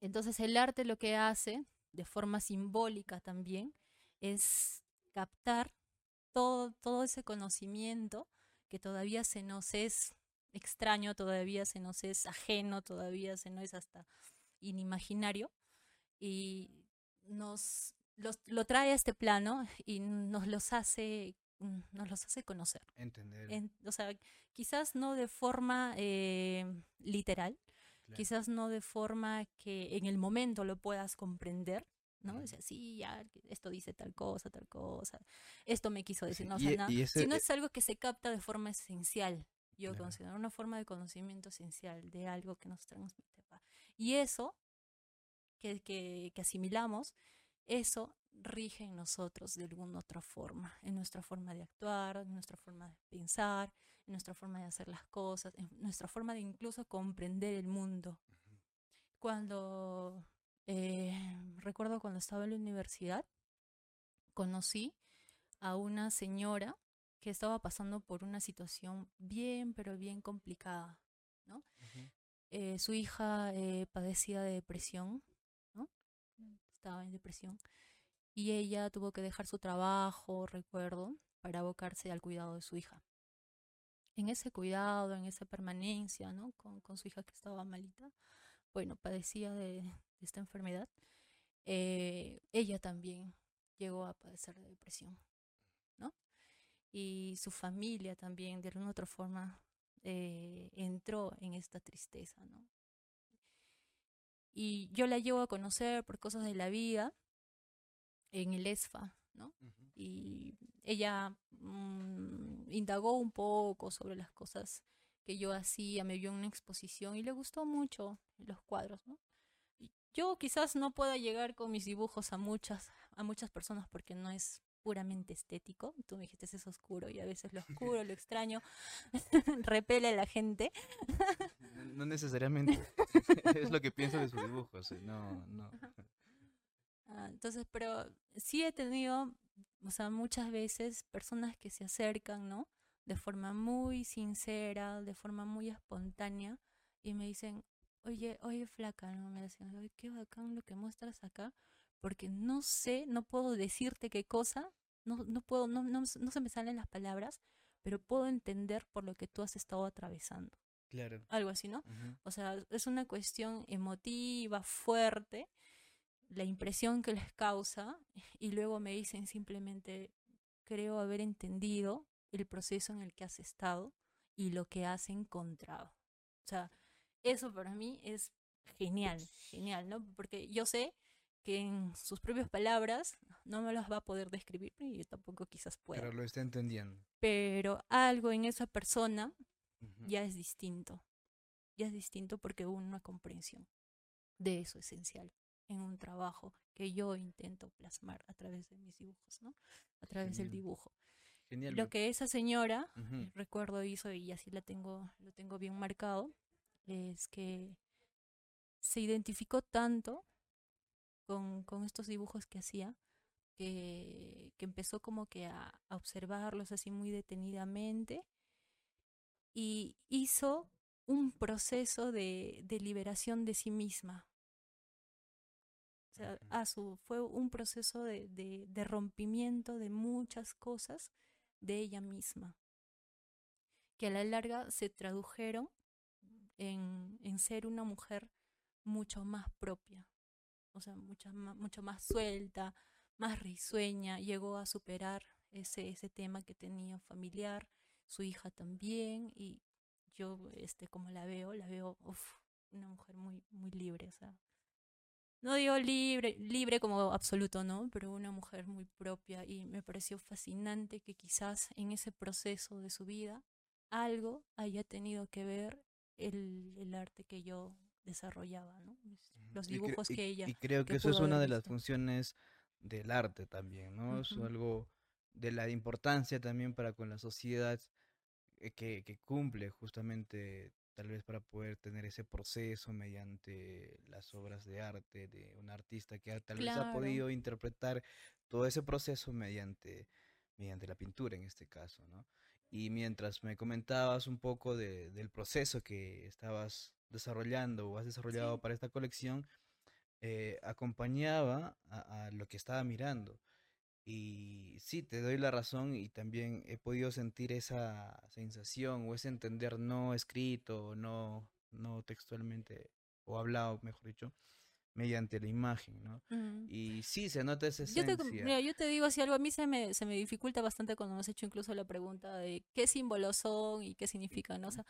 Entonces el arte lo que hace, de forma simbólica también, es captar todo, todo ese conocimiento que todavía se nos es extraño, todavía se nos es ajeno, todavía se nos es hasta inimaginario y nos los- lo trae a este plano y nos los hace mm, nos los hace conocer. Entender. En- o sea, quizás no de forma eh, literal, claro. quizás no de forma que en el momento lo puedas comprender, ¿no? O sea, sí, ya, esto dice tal cosa, tal cosa, esto me quiso decir, Sí, no, o y sea, y ese- sino e- es algo que se capta de forma esencial, yo Claro. considero, una forma de conocimiento esencial de algo que nos transmite. Y eso que, que, que asimilamos, eso rige en nosotros de alguna otra forma, en nuestra forma de actuar, en nuestra forma de pensar, en nuestra forma de hacer las cosas, en nuestra forma de incluso comprender el mundo. Cuando, eh, recuerdo cuando estaba en la universidad, conocí a una señora que estaba pasando por una situación bien, pero bien complicada. Ujú. Eh, su hija eh, padecía de depresión, ¿no? Estaba en depresión. Y ella tuvo que dejar su trabajo, recuerdo, para abocarse al cuidado de su hija. En ese cuidado, en esa permanencia, ¿no? Con, con su hija que estaba malita, bueno, padecía de, de esta enfermedad. eh, ella también llegó a padecer de depresión, ¿no? Y su familia también, de alguna otra forma, eh, entró en esta tristeza, ¿no? Y yo la llevo a conocer por cosas de la vida en el ESFA, ¿no? Y ella mm, indagó un poco sobre las cosas que yo hacía, me vio en una exposición y le gustó mucho los cuadros, Yo quizás no pueda llegar con mis dibujos a muchas, a muchas personas porque no es puramente estético. Tú me dijiste es oscuro y a veces lo oscuro, lo extraño, repele a la gente. no necesariamente es lo que pienso de sus dibujos, no, no. Ah, entonces, pero sí he tenido, o sea, muchas veces personas que se acercan, ¿no? De forma muy sincera, de forma muy espontánea, y me dicen, oye, oye, flaca, ¿no? Me decían, oye, qué bacán lo que muestras acá, porque no sé, no puedo decirte qué cosa, no, no puedo, no, no, no se me salen las palabras, pero puedo entender por lo que tú has estado atravesando. Claro. Algo así, ¿no? O sea, es una cuestión emotiva, fuerte, la impresión que les causa, y luego me dicen simplemente, creo haber entendido el proceso en el que has estado y lo que has encontrado. O sea, eso para mí es genial, genial, ¿no? Porque yo sé que en sus propias palabras no me las va a poder describir y yo tampoco quizás pueda. Pero lo está entendiendo. Pero algo en esa persona ya es distinto. Ya es distinto porque hubo una comprensión de eso esencial en un trabajo que yo intento plasmar a través de mis dibujos, ¿no? A través del dibujo. Genial. Lo que esa señora, recuerdo hizo y así la tengo, lo tengo bien marcado, es que se identificó tanto con, con estos dibujos que hacía que, que empezó como que a, a, observarlos así muy detenidamente y hizo un proceso de, de liberación de sí misma. O sea, a su, fue un proceso de, de, de rompimiento de muchas cosas de ella misma, que a la larga se tradujeron en, en ser una mujer mucho más propia, o sea, mucho más, mucho más suelta, más risueña, llegó a superar ese, ese tema que tenía familiar, su hija también, y yo, este, como la veo, la veo, uf, una mujer muy, muy libre, no digo libre, libre como absoluto, ¿no? Pero una mujer muy propia y me pareció fascinante que quizás en ese proceso de su vida algo haya tenido que ver el, el arte que yo desarrollaba, ¿no? Los dibujos que ella. Y creo que, eso es una de las funciones del arte también, ¿no? Es algo de la importancia también para con la sociedad eh, que, que cumple justamente tal vez para poder tener ese proceso mediante las obras de arte de un artista que tal vez ha podido interpretar todo ese proceso mediante, mediante la pintura en este caso, ¿no? Y mientras me comentabas un poco de, del proceso que estabas desarrollando o has desarrollado para esta colección, eh, acompañaba a, a, lo que estaba mirando. Y sí, te doy la razón y también he podido sentir esa sensación o ese entender no escrito, no, no textualmente o hablado, mejor dicho, mediante la imagen, ¿no? Y sí, se nota esa esencia. Yo te, mira, yo te digo, si algo a mí se me, se me dificulta bastante cuando me has hecho incluso la pregunta de qué símbolos son y qué significan, ¿no? O sea,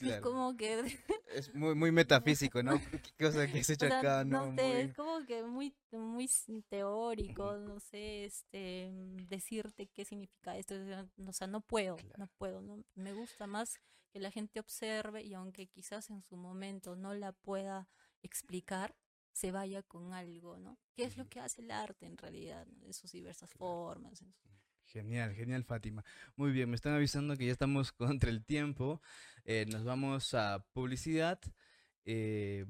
es como que... Es muy, muy metafísico, ¿no? ¿Qué cosa que se hecho acá? No, sé, es como que muy, muy teórico, no sé, este, decirte qué significa esto. O sea, no puedo, no puedo. ¿no? Me gusta más que la gente observe y aunque quizás en su momento no la pueda explicar, se vaya con algo, ¿no? ¿Qué es lo que hace el arte en realidad, ¿no? de sus diversas formas? Genial, genial, Fátima. Muy bien, me están avisando que ya estamos contra el tiempo. Eh, nos vamos a publicidad. Eh,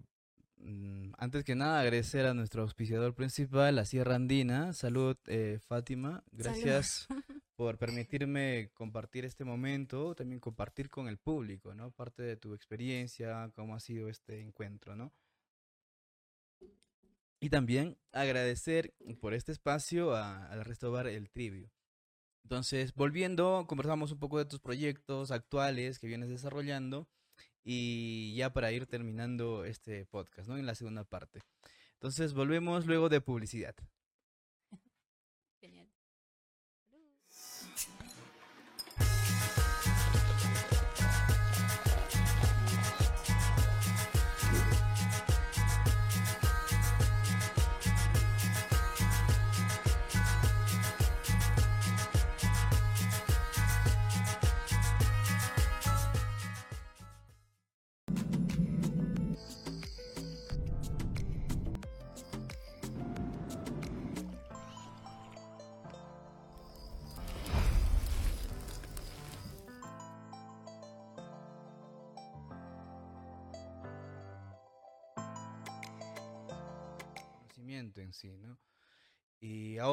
mm, antes que nada, agradecer a nuestro auspiciador principal, la Sierra Andina. Salud, eh, Fátima. Gracias por permitirme compartir este momento, también compartir con el público, ¿no? Parte de tu experiencia, cómo ha sido este encuentro, ¿no? Y también agradecer por este espacio al Restobar El Trivio. Entonces, volviendo, conversamos un poco de tus proyectos actuales que vienes desarrollando y ya para ir terminando este podcast, ¿no? En la segunda parte. Entonces, volvemos luego de publicidad.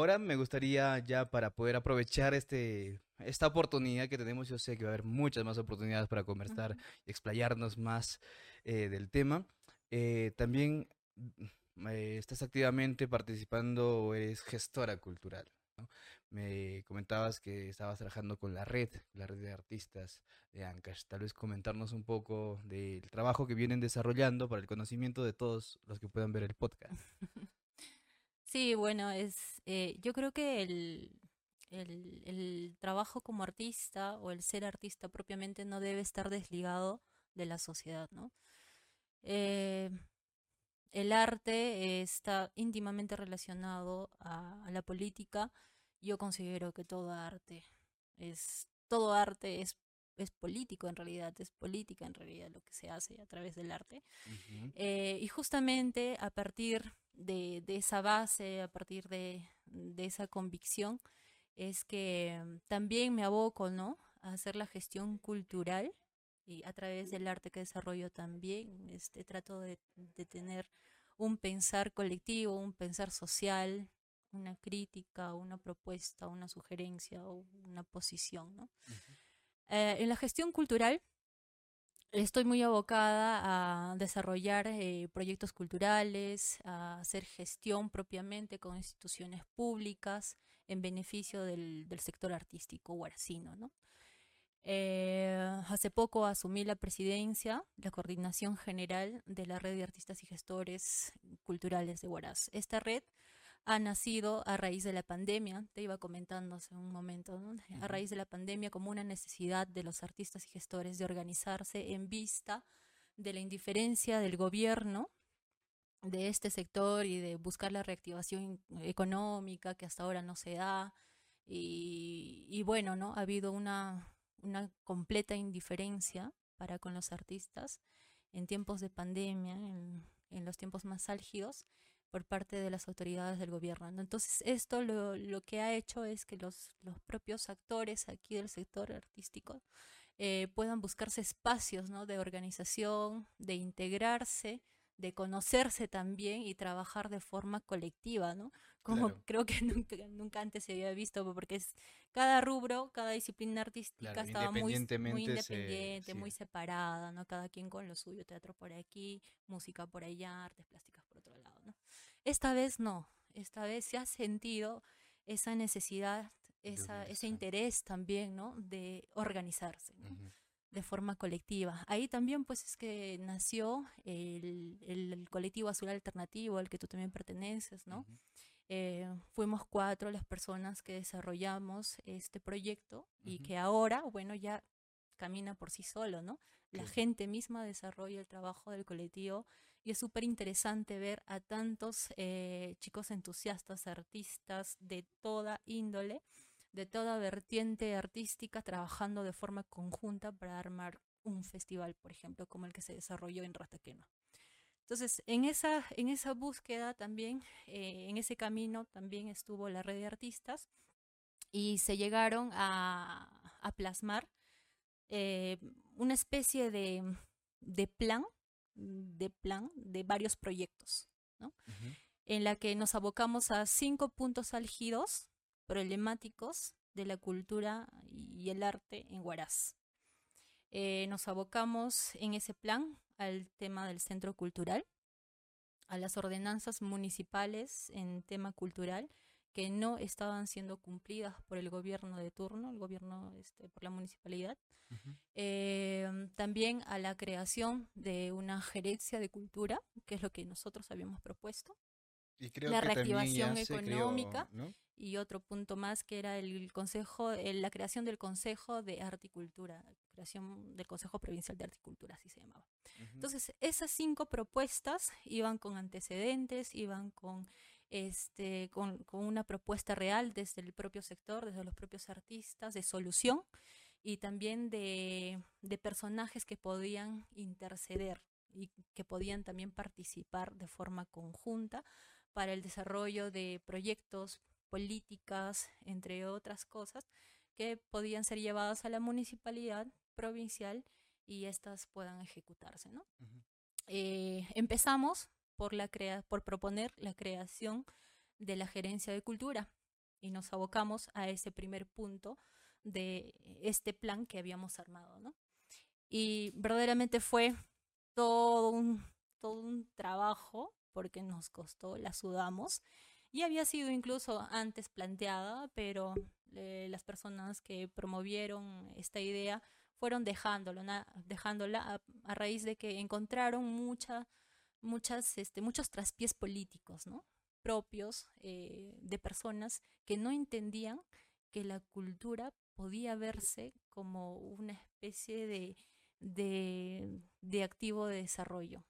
Ahora me gustaría ya para poder aprovechar este, esta oportunidad que tenemos, yo sé que va a haber muchas más oportunidades para conversar y explayarnos más eh, del tema. Eh, también mm, eh, estás activamente participando, eres gestora cultural. ¿no? Me comentabas que estabas trabajando con la red, la red de artistas de Ancash. Tal vez comentarnos un poco del trabajo que vienen desarrollando para el conocimiento de todos los que puedan ver el podcast. Sí, bueno, es, eh, yo creo que el, el, el trabajo como artista o el ser artista propiamente no debe estar desligado de la sociedad, ¿no? Eh, el arte está íntimamente relacionado a, a la política. Yo considero que todo arte es, todo arte es es político en realidad, es política en realidad lo que se hace a través del arte. Eh, y justamente a partir de, de esa base, a partir de, de esa convicción, es que mm, también me aboco, ¿no? A hacer la gestión cultural y a través del arte que desarrollo también, este, trato de, de tener un pensar colectivo, un pensar social, una crítica, una propuesta, una sugerencia o una posición, ¿no? Eh, en la gestión cultural estoy muy abocada a desarrollar eh, proyectos culturales, a hacer gestión propiamente con instituciones públicas en beneficio del, sector artístico huaracino, ¿no? Eh, hace poco asumí la presidencia, la coordinación general de la red de artistas y gestores culturales de Huaraz. Esta red ha nacido a raíz de la pandemia, te iba comentando hace un momento, ¿no? a raíz de la pandemia como una necesidad de los artistas y gestores de organizarse en vista de la indiferencia del gobierno de este sector y de buscar la reactivación económica que hasta ahora no se da. Y, y bueno, ¿no? Ha habido una, una completa indiferencia para con los artistas en tiempos de pandemia, en, en los tiempos más álgidos por parte de las autoridades del gobierno. ¿no? Entonces, esto lo, lo, que ha hecho es que los, los propios actores aquí del sector artístico eh, puedan buscarse espacios ¿no? de organización, de integrarse, de conocerse también y trabajar de forma colectiva, ¿no? Como Claro. creo que nunca, nunca antes se había visto, porque es cada rubro, cada disciplina artística Claro, estaba muy, muy se- independiente, sí. muy separada, ¿no? Cada quien con lo suyo, teatro por aquí, música por allá, artes plásticas por otro. Esta vez no, esta vez se ha sentido esa necesidad, esa, ese interés también, ¿no? De organizarse, ¿no? Ujú. de forma colectiva. Ahí también pues es que nació el, el- colectivo Azul Alternativo al que tú también perteneces, ¿no? Ujú. Eh, fuimos cuatro las personas que desarrollamos este proyecto y Ujú. que ahora, bueno, ya camina por sí solo, ¿no? La Claro. gente misma desarrolla el trabajo del colectivo y es súper interesante ver a tantos eh, chicos entusiastas, artistas de toda índole, de toda vertiente artística, trabajando de forma conjunta para armar un festival, por ejemplo, como el que se desarrolló en Rataqueno. Entonces, en esa, en esa búsqueda también, eh, en ese camino también estuvo la red de artistas y se llegaron a, a plasmar eh, una especie de, de plan, de plan de varios proyectos, ¿no? En la que nos abocamos a cinco puntos álgidos problemáticos de la cultura y el arte en Huaraz. Eh, nos abocamos en ese plan al tema del centro cultural, a las ordenanzas municipales en tema cultural que no estaban siendo cumplidas por el gobierno de turno, el gobierno este, por la municipalidad. Ujú. Eh, también a la creación de una gerencia de cultura, que es lo que nosotros habíamos propuesto Y creo la que reactivación se creó, económica. ¿no? y otro punto más que era el consejo, el- la creación del Consejo de Arte y Cultura, creación del Consejo Provincial de Arte y Cultura, así se llamaba. Ujú. Entonces, esas cinco propuestas iban con antecedentes, iban con este con, con una propuesta real desde el propio sector, desde los propios artistas, de solución y también de, de personajes que podían interceder y que podían también participar de forma conjunta para el desarrollo de proyectos, políticas, entre otras cosas, que podían ser llevadas a la municipalidad provincial y estas puedan ejecutarse, ¿no? Ujú. Eh, empezamos por, la crea por proponer la creación de la gerencia de cultura y nos abocamos a ese primer punto de este plan que habíamos armado, ¿no? Y verdaderamente fue todo un, todo un trabajo porque nos costó, la sudamos y había sido incluso antes planteada, pero eh, las personas que promovieron esta idea fueron dejándolo, dejándola a, raíz de que encontraron mucha, muchas, este, muchos traspiés políticos, ¿no? propios eh, de personas que no entendían que la cultura podía verse como una especie de, de, activo de desarrollo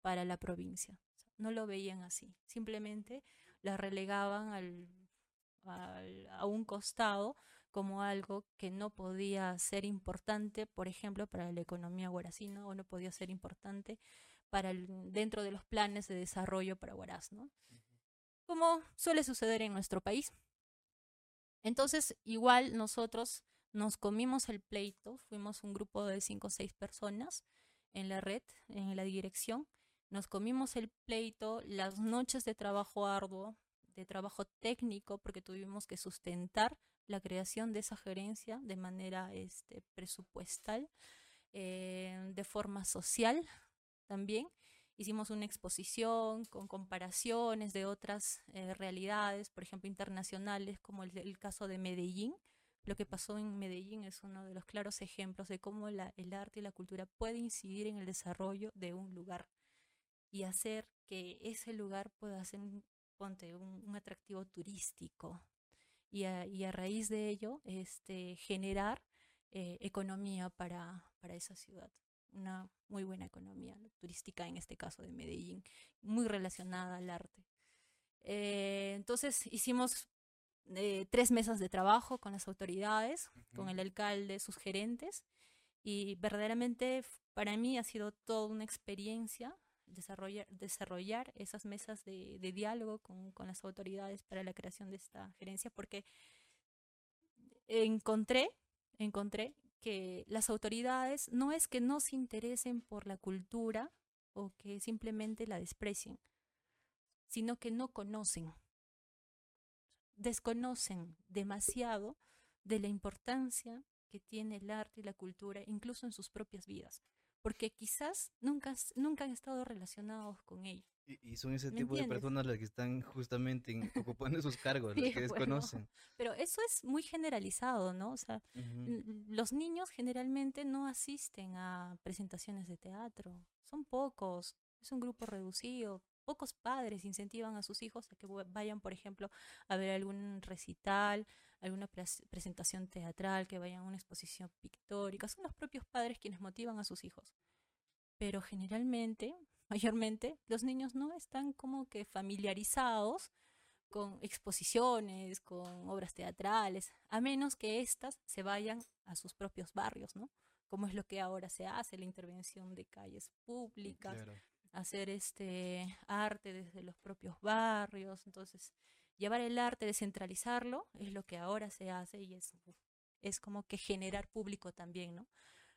para la provincia. No lo veían así, simplemente la relegaban al, a un costado como algo que no podía ser importante, por ejemplo, para la economía guaracina o no podía ser importante para dentro de los planes de desarrollo para Huaraz, ¿no? Como suele suceder en nuestro país. Entonces, igual nosotros nos comimos el pleito, fuimos un grupo de cinco o seis personas en la red, en la dirección, nos comimos el pleito, las noches de trabajo arduo, de trabajo técnico, porque tuvimos que sustentar la creación de esa gerencia de manera este, presupuestal, eh, de forma social, también. Hicimos una exposición con comparaciones de otras eh, realidades, por ejemplo, internacionales, como el, caso de Medellín. Lo que pasó en Medellín es uno de los claros ejemplos de cómo el arte y la cultura puede incidir en el desarrollo de un lugar y hacer que ese lugar pueda ser ponte, un, atractivo turístico y a, y a, raíz de ello este, generar eh, economía para, para esa ciudad una muy buena economía turística, en este caso de Medellín, muy relacionada al arte. Eh, entonces hicimos eh, tres mesas de trabajo con las autoridades, con el alcalde, sus gerentes, y verdaderamente para mí ha sido toda una experiencia desarrollar, desarrollar esas mesas de, de diálogo con, con, las autoridades para la creación de esta gerencia, porque encontré, encontré que las autoridades no es que no se interesen por la cultura o que simplemente la desprecien, sino que no conocen, desconocen demasiado de la importancia que tiene el arte y la cultura, incluso en sus propias vidas, porque quizás nunca, nunca han estado relacionados con ello. Y, son ese tipo de personas las que están justamente ocupando esos cargos, las que desconocen. pero eso es muy generalizado, ¿no? O sea, los niños generalmente no asisten a presentaciones de teatro, son pocos, es un grupo reducido. Pocos padres incentivan a sus hijos a que vayan, por ejemplo, a ver algún recital, alguna presentación teatral, que vayan a una exposición pictórica. Son los propios padres quienes motivan a sus hijos. Pero generalmente mayormente, los niños no están como que familiarizados con exposiciones, con obras teatrales, a menos que éstas se vayan a sus propios barrios, ¿no? Como es lo que ahora se hace, la intervención de calles públicas, hacer este arte desde los propios barrios, entonces llevar el arte, descentralizarlo, es lo que ahora se hace y es, es como que generar público también, ¿no?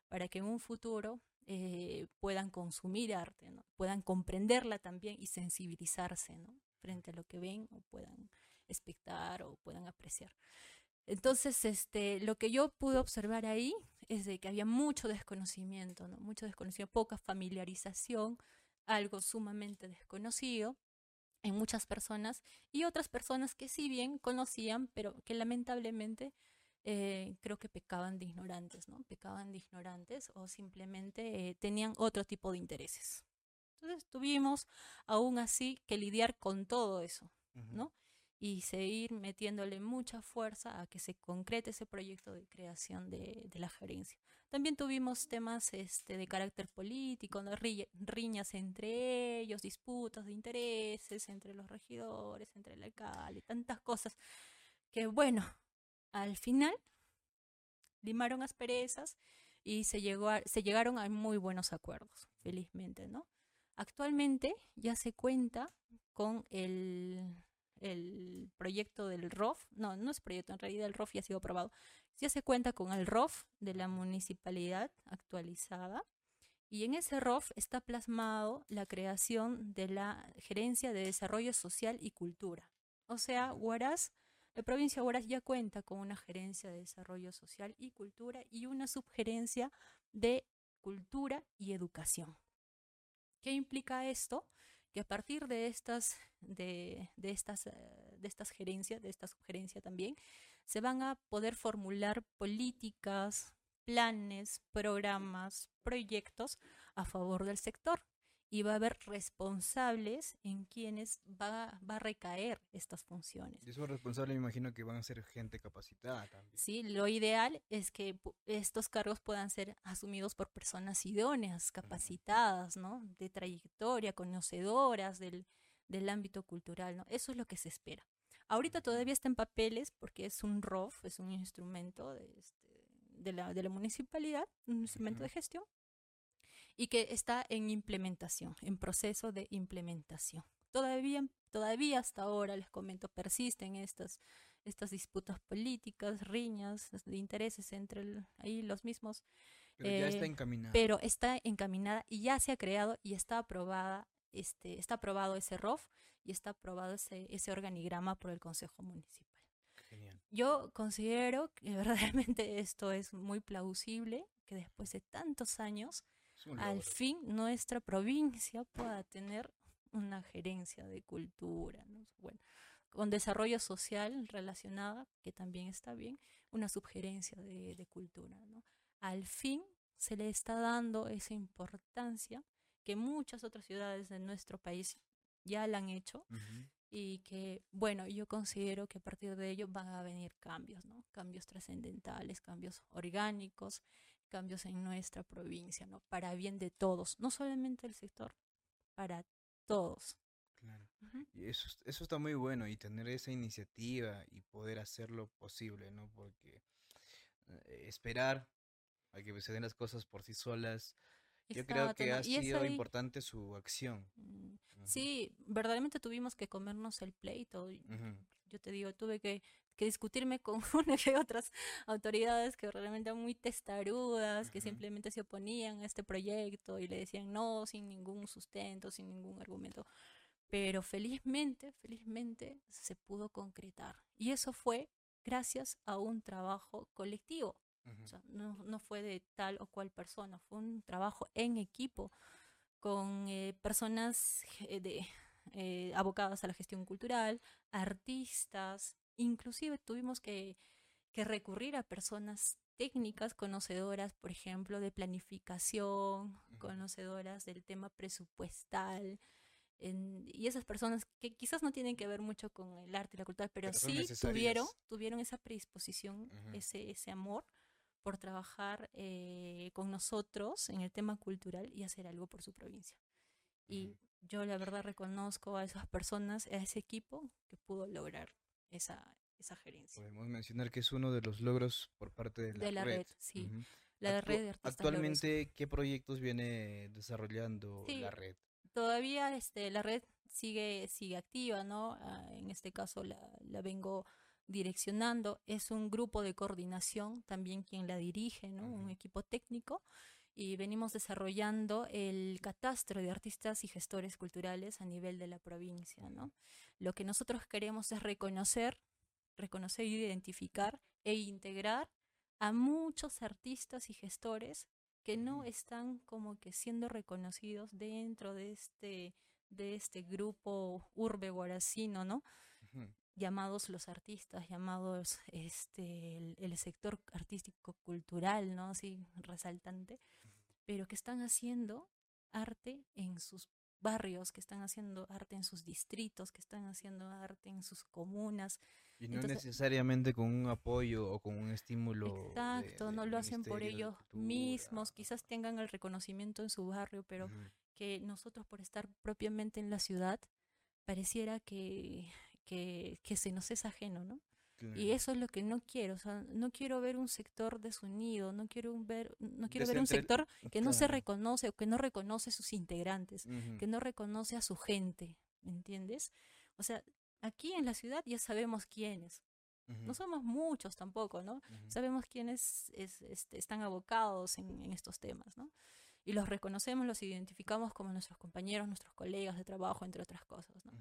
Para que en un futuro eh, puedan consumir arte, ¿no? puedan comprenderla también y sensibilizarse ¿no? frente a lo que ven o puedan espectar o puedan apreciar. Entonces, este, lo que yo pude observar ahí es de que había mucho desconocimiento, ¿no? mucho desconocimiento, poca familiarización, algo sumamente desconocido en muchas personas y otras personas que sí bien conocían, pero que lamentablemente eh, creo que pecaban de ignorantes, ¿no? Pecaban de ignorantes o simplemente eh, tenían otro tipo de intereses. Entonces tuvimos aún así que lidiar con todo eso, ¿no? Y seguir metiéndole mucha fuerza a que se concrete ese proyecto de creación de, la gerencia. También tuvimos temas este, de carácter político, ¿no? riñas entre ellos, disputas de intereses entre los regidores, entre el alcalde, tantas cosas que, bueno, al final limaron asperezas y se, llegó se llegaron a muy buenos acuerdos, felizmente, ¿no? Actualmente ya se cuenta con el, el proyecto del ROF, no, no es proyecto, en realidad el ROF ya ha sido aprobado, ya se cuenta con el ROF de la municipalidad actualizada Y en ese ROF está plasmado la creación de la Gerencia de Desarrollo Social y Cultura. O sea, Huaraz, la provincia de ya cuenta con una gerencia de desarrollo social y cultura y una subgerencia de cultura y educación. ¿Qué implica esto? Que a partir de estas, de, estas, eh, de estas gerencias, de esta subgerencia también, se van a poder formular políticas, planes, programas, proyectos a favor del sector y va a haber responsables en quienes va, va a recaer estas funciones. Y esos responsables me imagino que van a ser gente capacitada también. Sí, lo ideal es que estos cargos puedan ser asumidos por personas idóneas, capacitadas, ¿no? De trayectoria, conocedoras del, del ámbito cultural, ¿no? Eso es lo que se espera. Ahorita todavía está en papeles porque es un ROF, es un instrumento de, este, de, la, de la municipalidad, un instrumento de gestión, y que está en implementación, en proceso de implementación. Todavía, todavía hasta ahora, les comento, persisten estas, estas disputas políticas, riñas de intereses entre ahí los mismos. Pero ya está eh, encaminada. Pero está encaminada y ya se ha creado y está aprobada, este, está aprobado ese ROF y está aprobado ese, ese organigrama por el Consejo Municipal. Yo considero que verdaderamente esto es muy plausible, que después de tantos años, al fin nuestra provincia pueda tener una gerencia de cultura, bueno, con desarrollo social relacionada, que también está bien, una subgerencia de, cultura. ¿no? Al fin se le está dando esa importancia que muchas otras ciudades de nuestro país ya la han hecho y que, bueno, yo considero que a partir de ello van a venir cambios, ¿no? Cambios trascendentales, cambios orgánicos, cambios en nuestra provincia, ¿no? Para bien de todos, no solamente el sector, para todos. Claro. Y eso, eso está muy bueno y tener esa iniciativa y poder hacerlo posible, ¿no? Porque eh, esperar a que se den las cosas por sí solas, yo creo que ha sido importante su acción. Mm, sí, verdaderamente tuvimos que comernos el pleito. Yo te digo, tuve que, discutirme con una otras autoridades que realmente eran muy testarudas, que simplemente se oponían a este proyecto y le decían no, sin ningún sustento, sin ningún argumento. Pero felizmente, felizmente se pudo concretar. Y eso fue gracias a un trabajo colectivo no, no, fue de tal o cual persona, fue un trabajo en equipo con eh, personas eh, de, eh, abocadas a la gestión cultural, artistas, inclusive tuvimos que, que recurrir a personas técnicas conocedoras, por ejemplo, de planificación, conocedoras del tema presupuestal, y esas personas que quizás no tienen que ver mucho con el arte y la cultura, pero, sí tuvieron, tuvieron esa predisposición, ese, ese amor por trabajar eh, con nosotros en el tema cultural y hacer algo por su provincia. Y yo la verdad reconozco a esas personas, a ese equipo que pudo lograr esa, esa gerencia. Podemos mencionar que es uno de los logros por parte de la, de la red. sí. La red de Actualmente, ¿qué proyectos viene desarrollando la red? Todavía este, la red sigue, sigue activa, ¿no? Ah, en este caso la, la vengo direccionando, es un grupo de coordinación también quien la dirige, ¿no? un equipo técnico, y venimos desarrollando el catastro de artistas y gestores culturales a nivel de la provincia. ¿no? Lo que nosotros queremos es reconocer, reconocer, identificar e integrar a muchos artistas y gestores que no están como que siendo reconocidos dentro de este, de este grupo urbe guaracino, ¿no? llamados los artistas, llamados este, el, sector artístico cultural, ¿no? Así resaltante, pero que están haciendo arte en sus barrios, que están haciendo arte en sus distritos, que están haciendo arte en sus comunas. Y no necesariamente con un apoyo o con un estímulo. Exacto, no lo hacen por ellos mismos, quizás tengan el reconocimiento en su barrio, pero que nosotros por estar propiamente en la ciudad, pareciera que, que, que se nos es ajeno, ¿no? Y eso es lo que no quiero, o sea, no quiero ver un sector desunido, no quiero ver, no quiero ver un sector que no se reconoce o que no reconoce sus integrantes, que no reconoce a su gente, ¿me entiendes? O sea, aquí en la ciudad ya sabemos quiénes. No somos muchos tampoco, ¿no? Sabemos quiénes es, este, están abocados en, en, estos temas, ¿no? y los reconocemos, los identificamos como nuestros compañeros, nuestros colegas de trabajo, entre otras cosas, ¿no?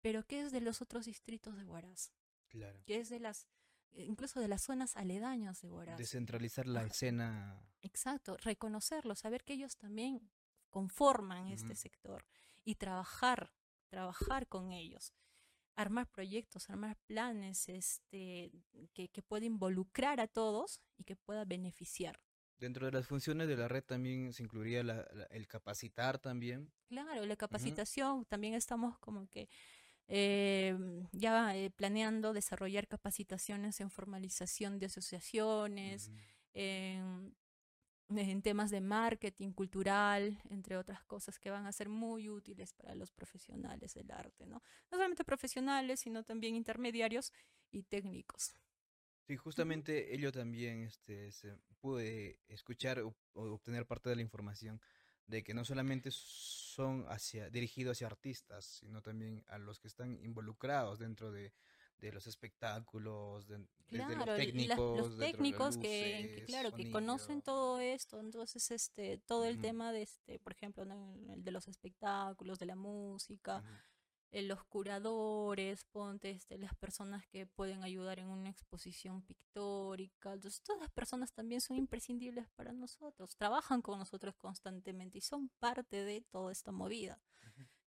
Pero ¿qué es de los otros distritos de Huaraz? Claro. ¿Qué es de las, eh, incluso de las zonas aledañas de Huaraz? Descentralizar la escena. Exacto, reconocerlos, saber que ellos también conforman este sector y trabajar, trabajar con ellos armar proyectos, armar planes este, que, que pueda involucrar a todos y que pueda beneficiar. Dentro de las funciones de la red también se incluiría el capacitar también. Claro, la capacitación, también estamos como que eh, ya eh, planeando desarrollar capacitaciones en formalización de asociaciones, en en temas de marketing cultural, entre otras cosas que van a ser muy útiles para los profesionales del arte, ¿no? No solamente profesionales, sino también intermediarios y técnicos. Sí, justamente ello también este, se puede escuchar o, obtener parte de la información de que no solamente son hacia, dirigidos hacia artistas, sino también a los que están involucrados dentro de, de los espectáculos, de, los técnicos, los técnicos que, claro, que conocen todo esto, entonces este todo el tema de este, por ejemplo, el de los espectáculos, de la música, eh, los curadores, ponte este, las personas que pueden ayudar en una exposición pictórica, entonces todas las personas también son imprescindibles para nosotros, trabajan con nosotros constantemente y son parte de toda esta movida.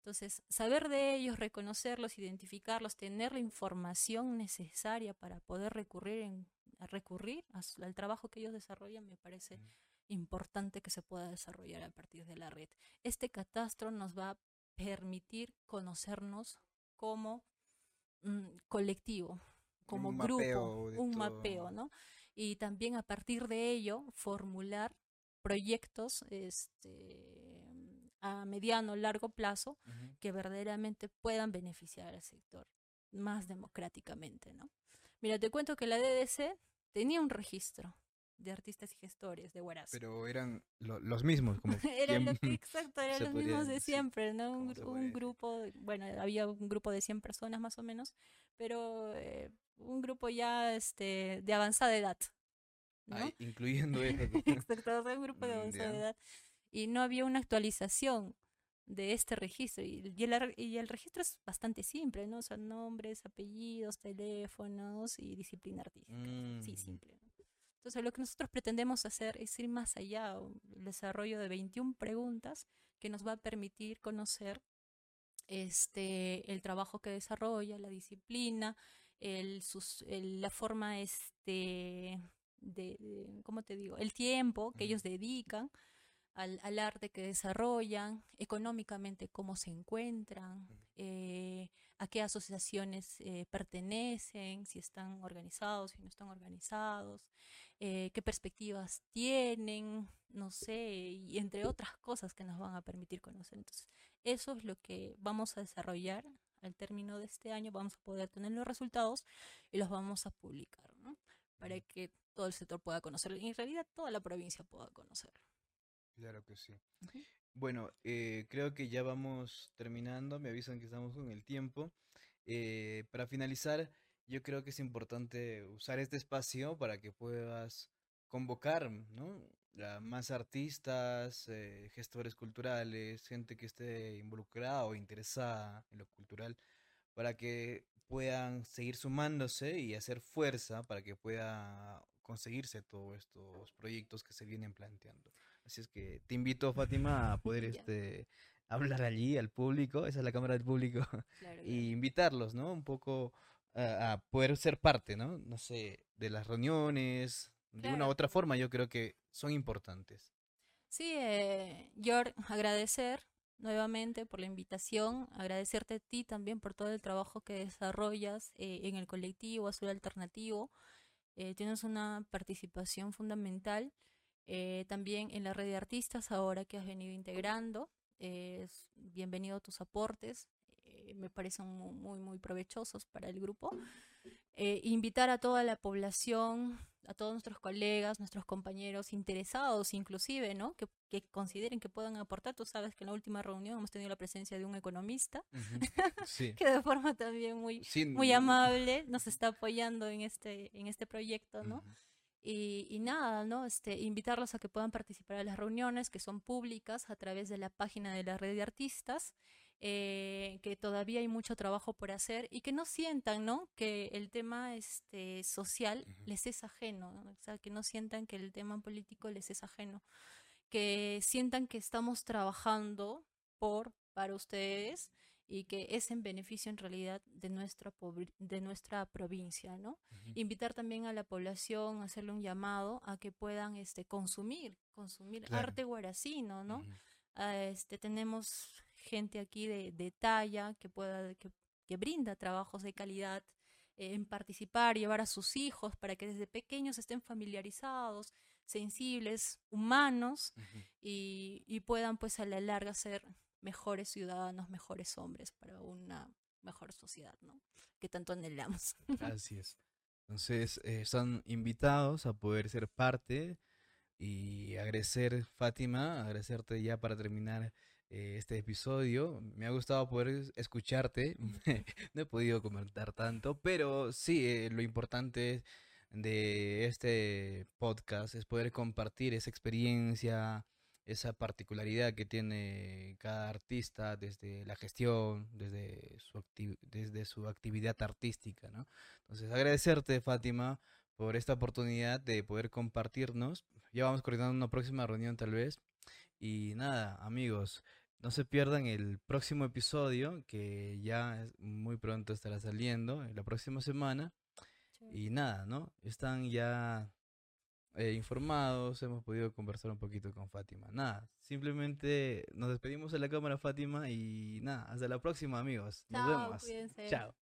Entonces, saber de ellos, reconocerlos, identificarlos, tener la información necesaria para poder recurrir, en, a recurrir al trabajo que ellos desarrollan, me parece importante que se pueda desarrollar a partir de la red. Este catastro nos va a permitir conocernos como mm, colectivo, como grupo, un mapeo, ¿no? Y también a partir de ello formular proyectos este, a mediano, largo plazo que verdaderamente puedan beneficiar al sector más democráticamente, ¿no? Mira, te cuento que la DDC tenía un registro de artistas y gestores de Huaraz. Pero eran los mismos, como eran exacto, eran los mismos de siempre, ¿no? Un, grupo, bueno, había un grupo de 100 personas más o menos, pero eh, un grupo ya este de avanzada edad. ¿no? incluyendo eso. exacto, un grupo de avanzada edad y no había una actualización de este registro. Y, el, y el registro es bastante simple, ¿no? Son nombres, apellidos, teléfonos y disciplina artística. Sí, mm. simple. Entonces, lo que nosotros pretendemos hacer es ir más allá, el desarrollo de 21 preguntas que nos va a permitir conocer este, el trabajo que desarrolla, la disciplina, el, la forma, este, de, ¿cómo te digo? El tiempo que ellos dedican al, arte que desarrollan, económicamente cómo se encuentran, eh, a qué asociaciones eh, pertenecen, si están organizados, si no están organizados, eh, qué perspectivas tienen, no sé, y entre otras cosas que nos van a permitir conocer. Entonces, eso es lo que vamos a desarrollar al término de este año, vamos a poder tener los resultados y los vamos a publicar, ¿no? Para que todo el sector pueda conocerlo y en realidad toda la provincia pueda conocerlo. Claro que sí. Bueno, eh, creo que ya vamos terminando. Me avisan que estamos con el tiempo. Eh, para finalizar, yo creo que es importante usar este espacio para que puedas convocar, ¿no? Más artistas, eh, gestores culturales, gente que esté involucrada o interesada en lo cultural, para que puedan seguir sumándose y hacer fuerza para que pueda conseguirse todos estos proyectos que se vienen planteando. Así es que te invito, Fátima, a poder este, hablar allí al público, esa es la cámara del público, y invitarlos, ¿no? Un poco a, poder ser parte, ¿no? No sé, de las reuniones, de una u otra forma, yo creo que son importantes. Sí, eh, agradecer nuevamente por la invitación, agradecerte a ti también por todo el trabajo que desarrollas eh, en el colectivo Azul Alternativo. Eh, tienes una participación fundamental eh, también en la red de artistas, ahora que has venido integrando, es bienvenido a tus aportes, eh, me parecen muy, muy provechosos para el grupo. Eh, invitar a toda la población, a todos nuestros colegas, nuestros compañeros interesados inclusive, ¿no? Que, que, consideren que puedan aportar. Tú sabes que en la última reunión hemos tenido la presencia de un economista, que de forma también muy, muy amable nos está apoyando en este, en este proyecto, ¿no? Y, nada, ¿no? Este, invitarlos a que puedan participar en las reuniones que son públicas a través de la página de la red de artistas, eh, que todavía hay mucho trabajo por hacer y que no sientan, ¿no? Que el tema este, social les es ajeno, o sea, que no sientan que el tema político les es ajeno, que sientan que estamos trabajando por, para ustedes y que es en beneficio en realidad de nuestra, de nuestra provincia, ¿no? Invitar también a la población, hacerle un llamado a que puedan este, consumir, consumir arte guaracino, ¿no? Ah, este, tenemos gente aquí de, de talla que, pueda, que, que, brinda trabajos de calidad en participar, llevar a sus hijos para que desde pequeños estén familiarizados, sensibles, humanos y, y puedan pues a la larga ser mejores ciudadanos, mejores hombres para una mejor sociedad, ¿no? Que tanto anhelamos. Así es. Entonces, eh, están invitados a poder ser parte y agradecer, Fátima, agradecerte ya para terminar eh, este episodio. Me ha gustado poder escucharte. no he podido comentar tanto, pero sí, eh, lo importante de este podcast es poder compartir esa experiencia, esa particularidad que tiene cada artista desde la gestión, desde su, desde su actividad artística, ¿no? Entonces, agradecerte, Fátima, por esta oportunidad de poder compartirnos. Ya vamos coordinando una próxima reunión tal vez. Y nada, amigos, no se pierdan el próximo episodio que ya muy pronto estará saliendo, en la próxima semana. Y nada, ¿no? Están ya eh, informados, hemos podido conversar un poquito con Fátima. Nada, simplemente nos despedimos de la cámara Fátima y nada, hasta la próxima amigos. Nos vemos. Chao.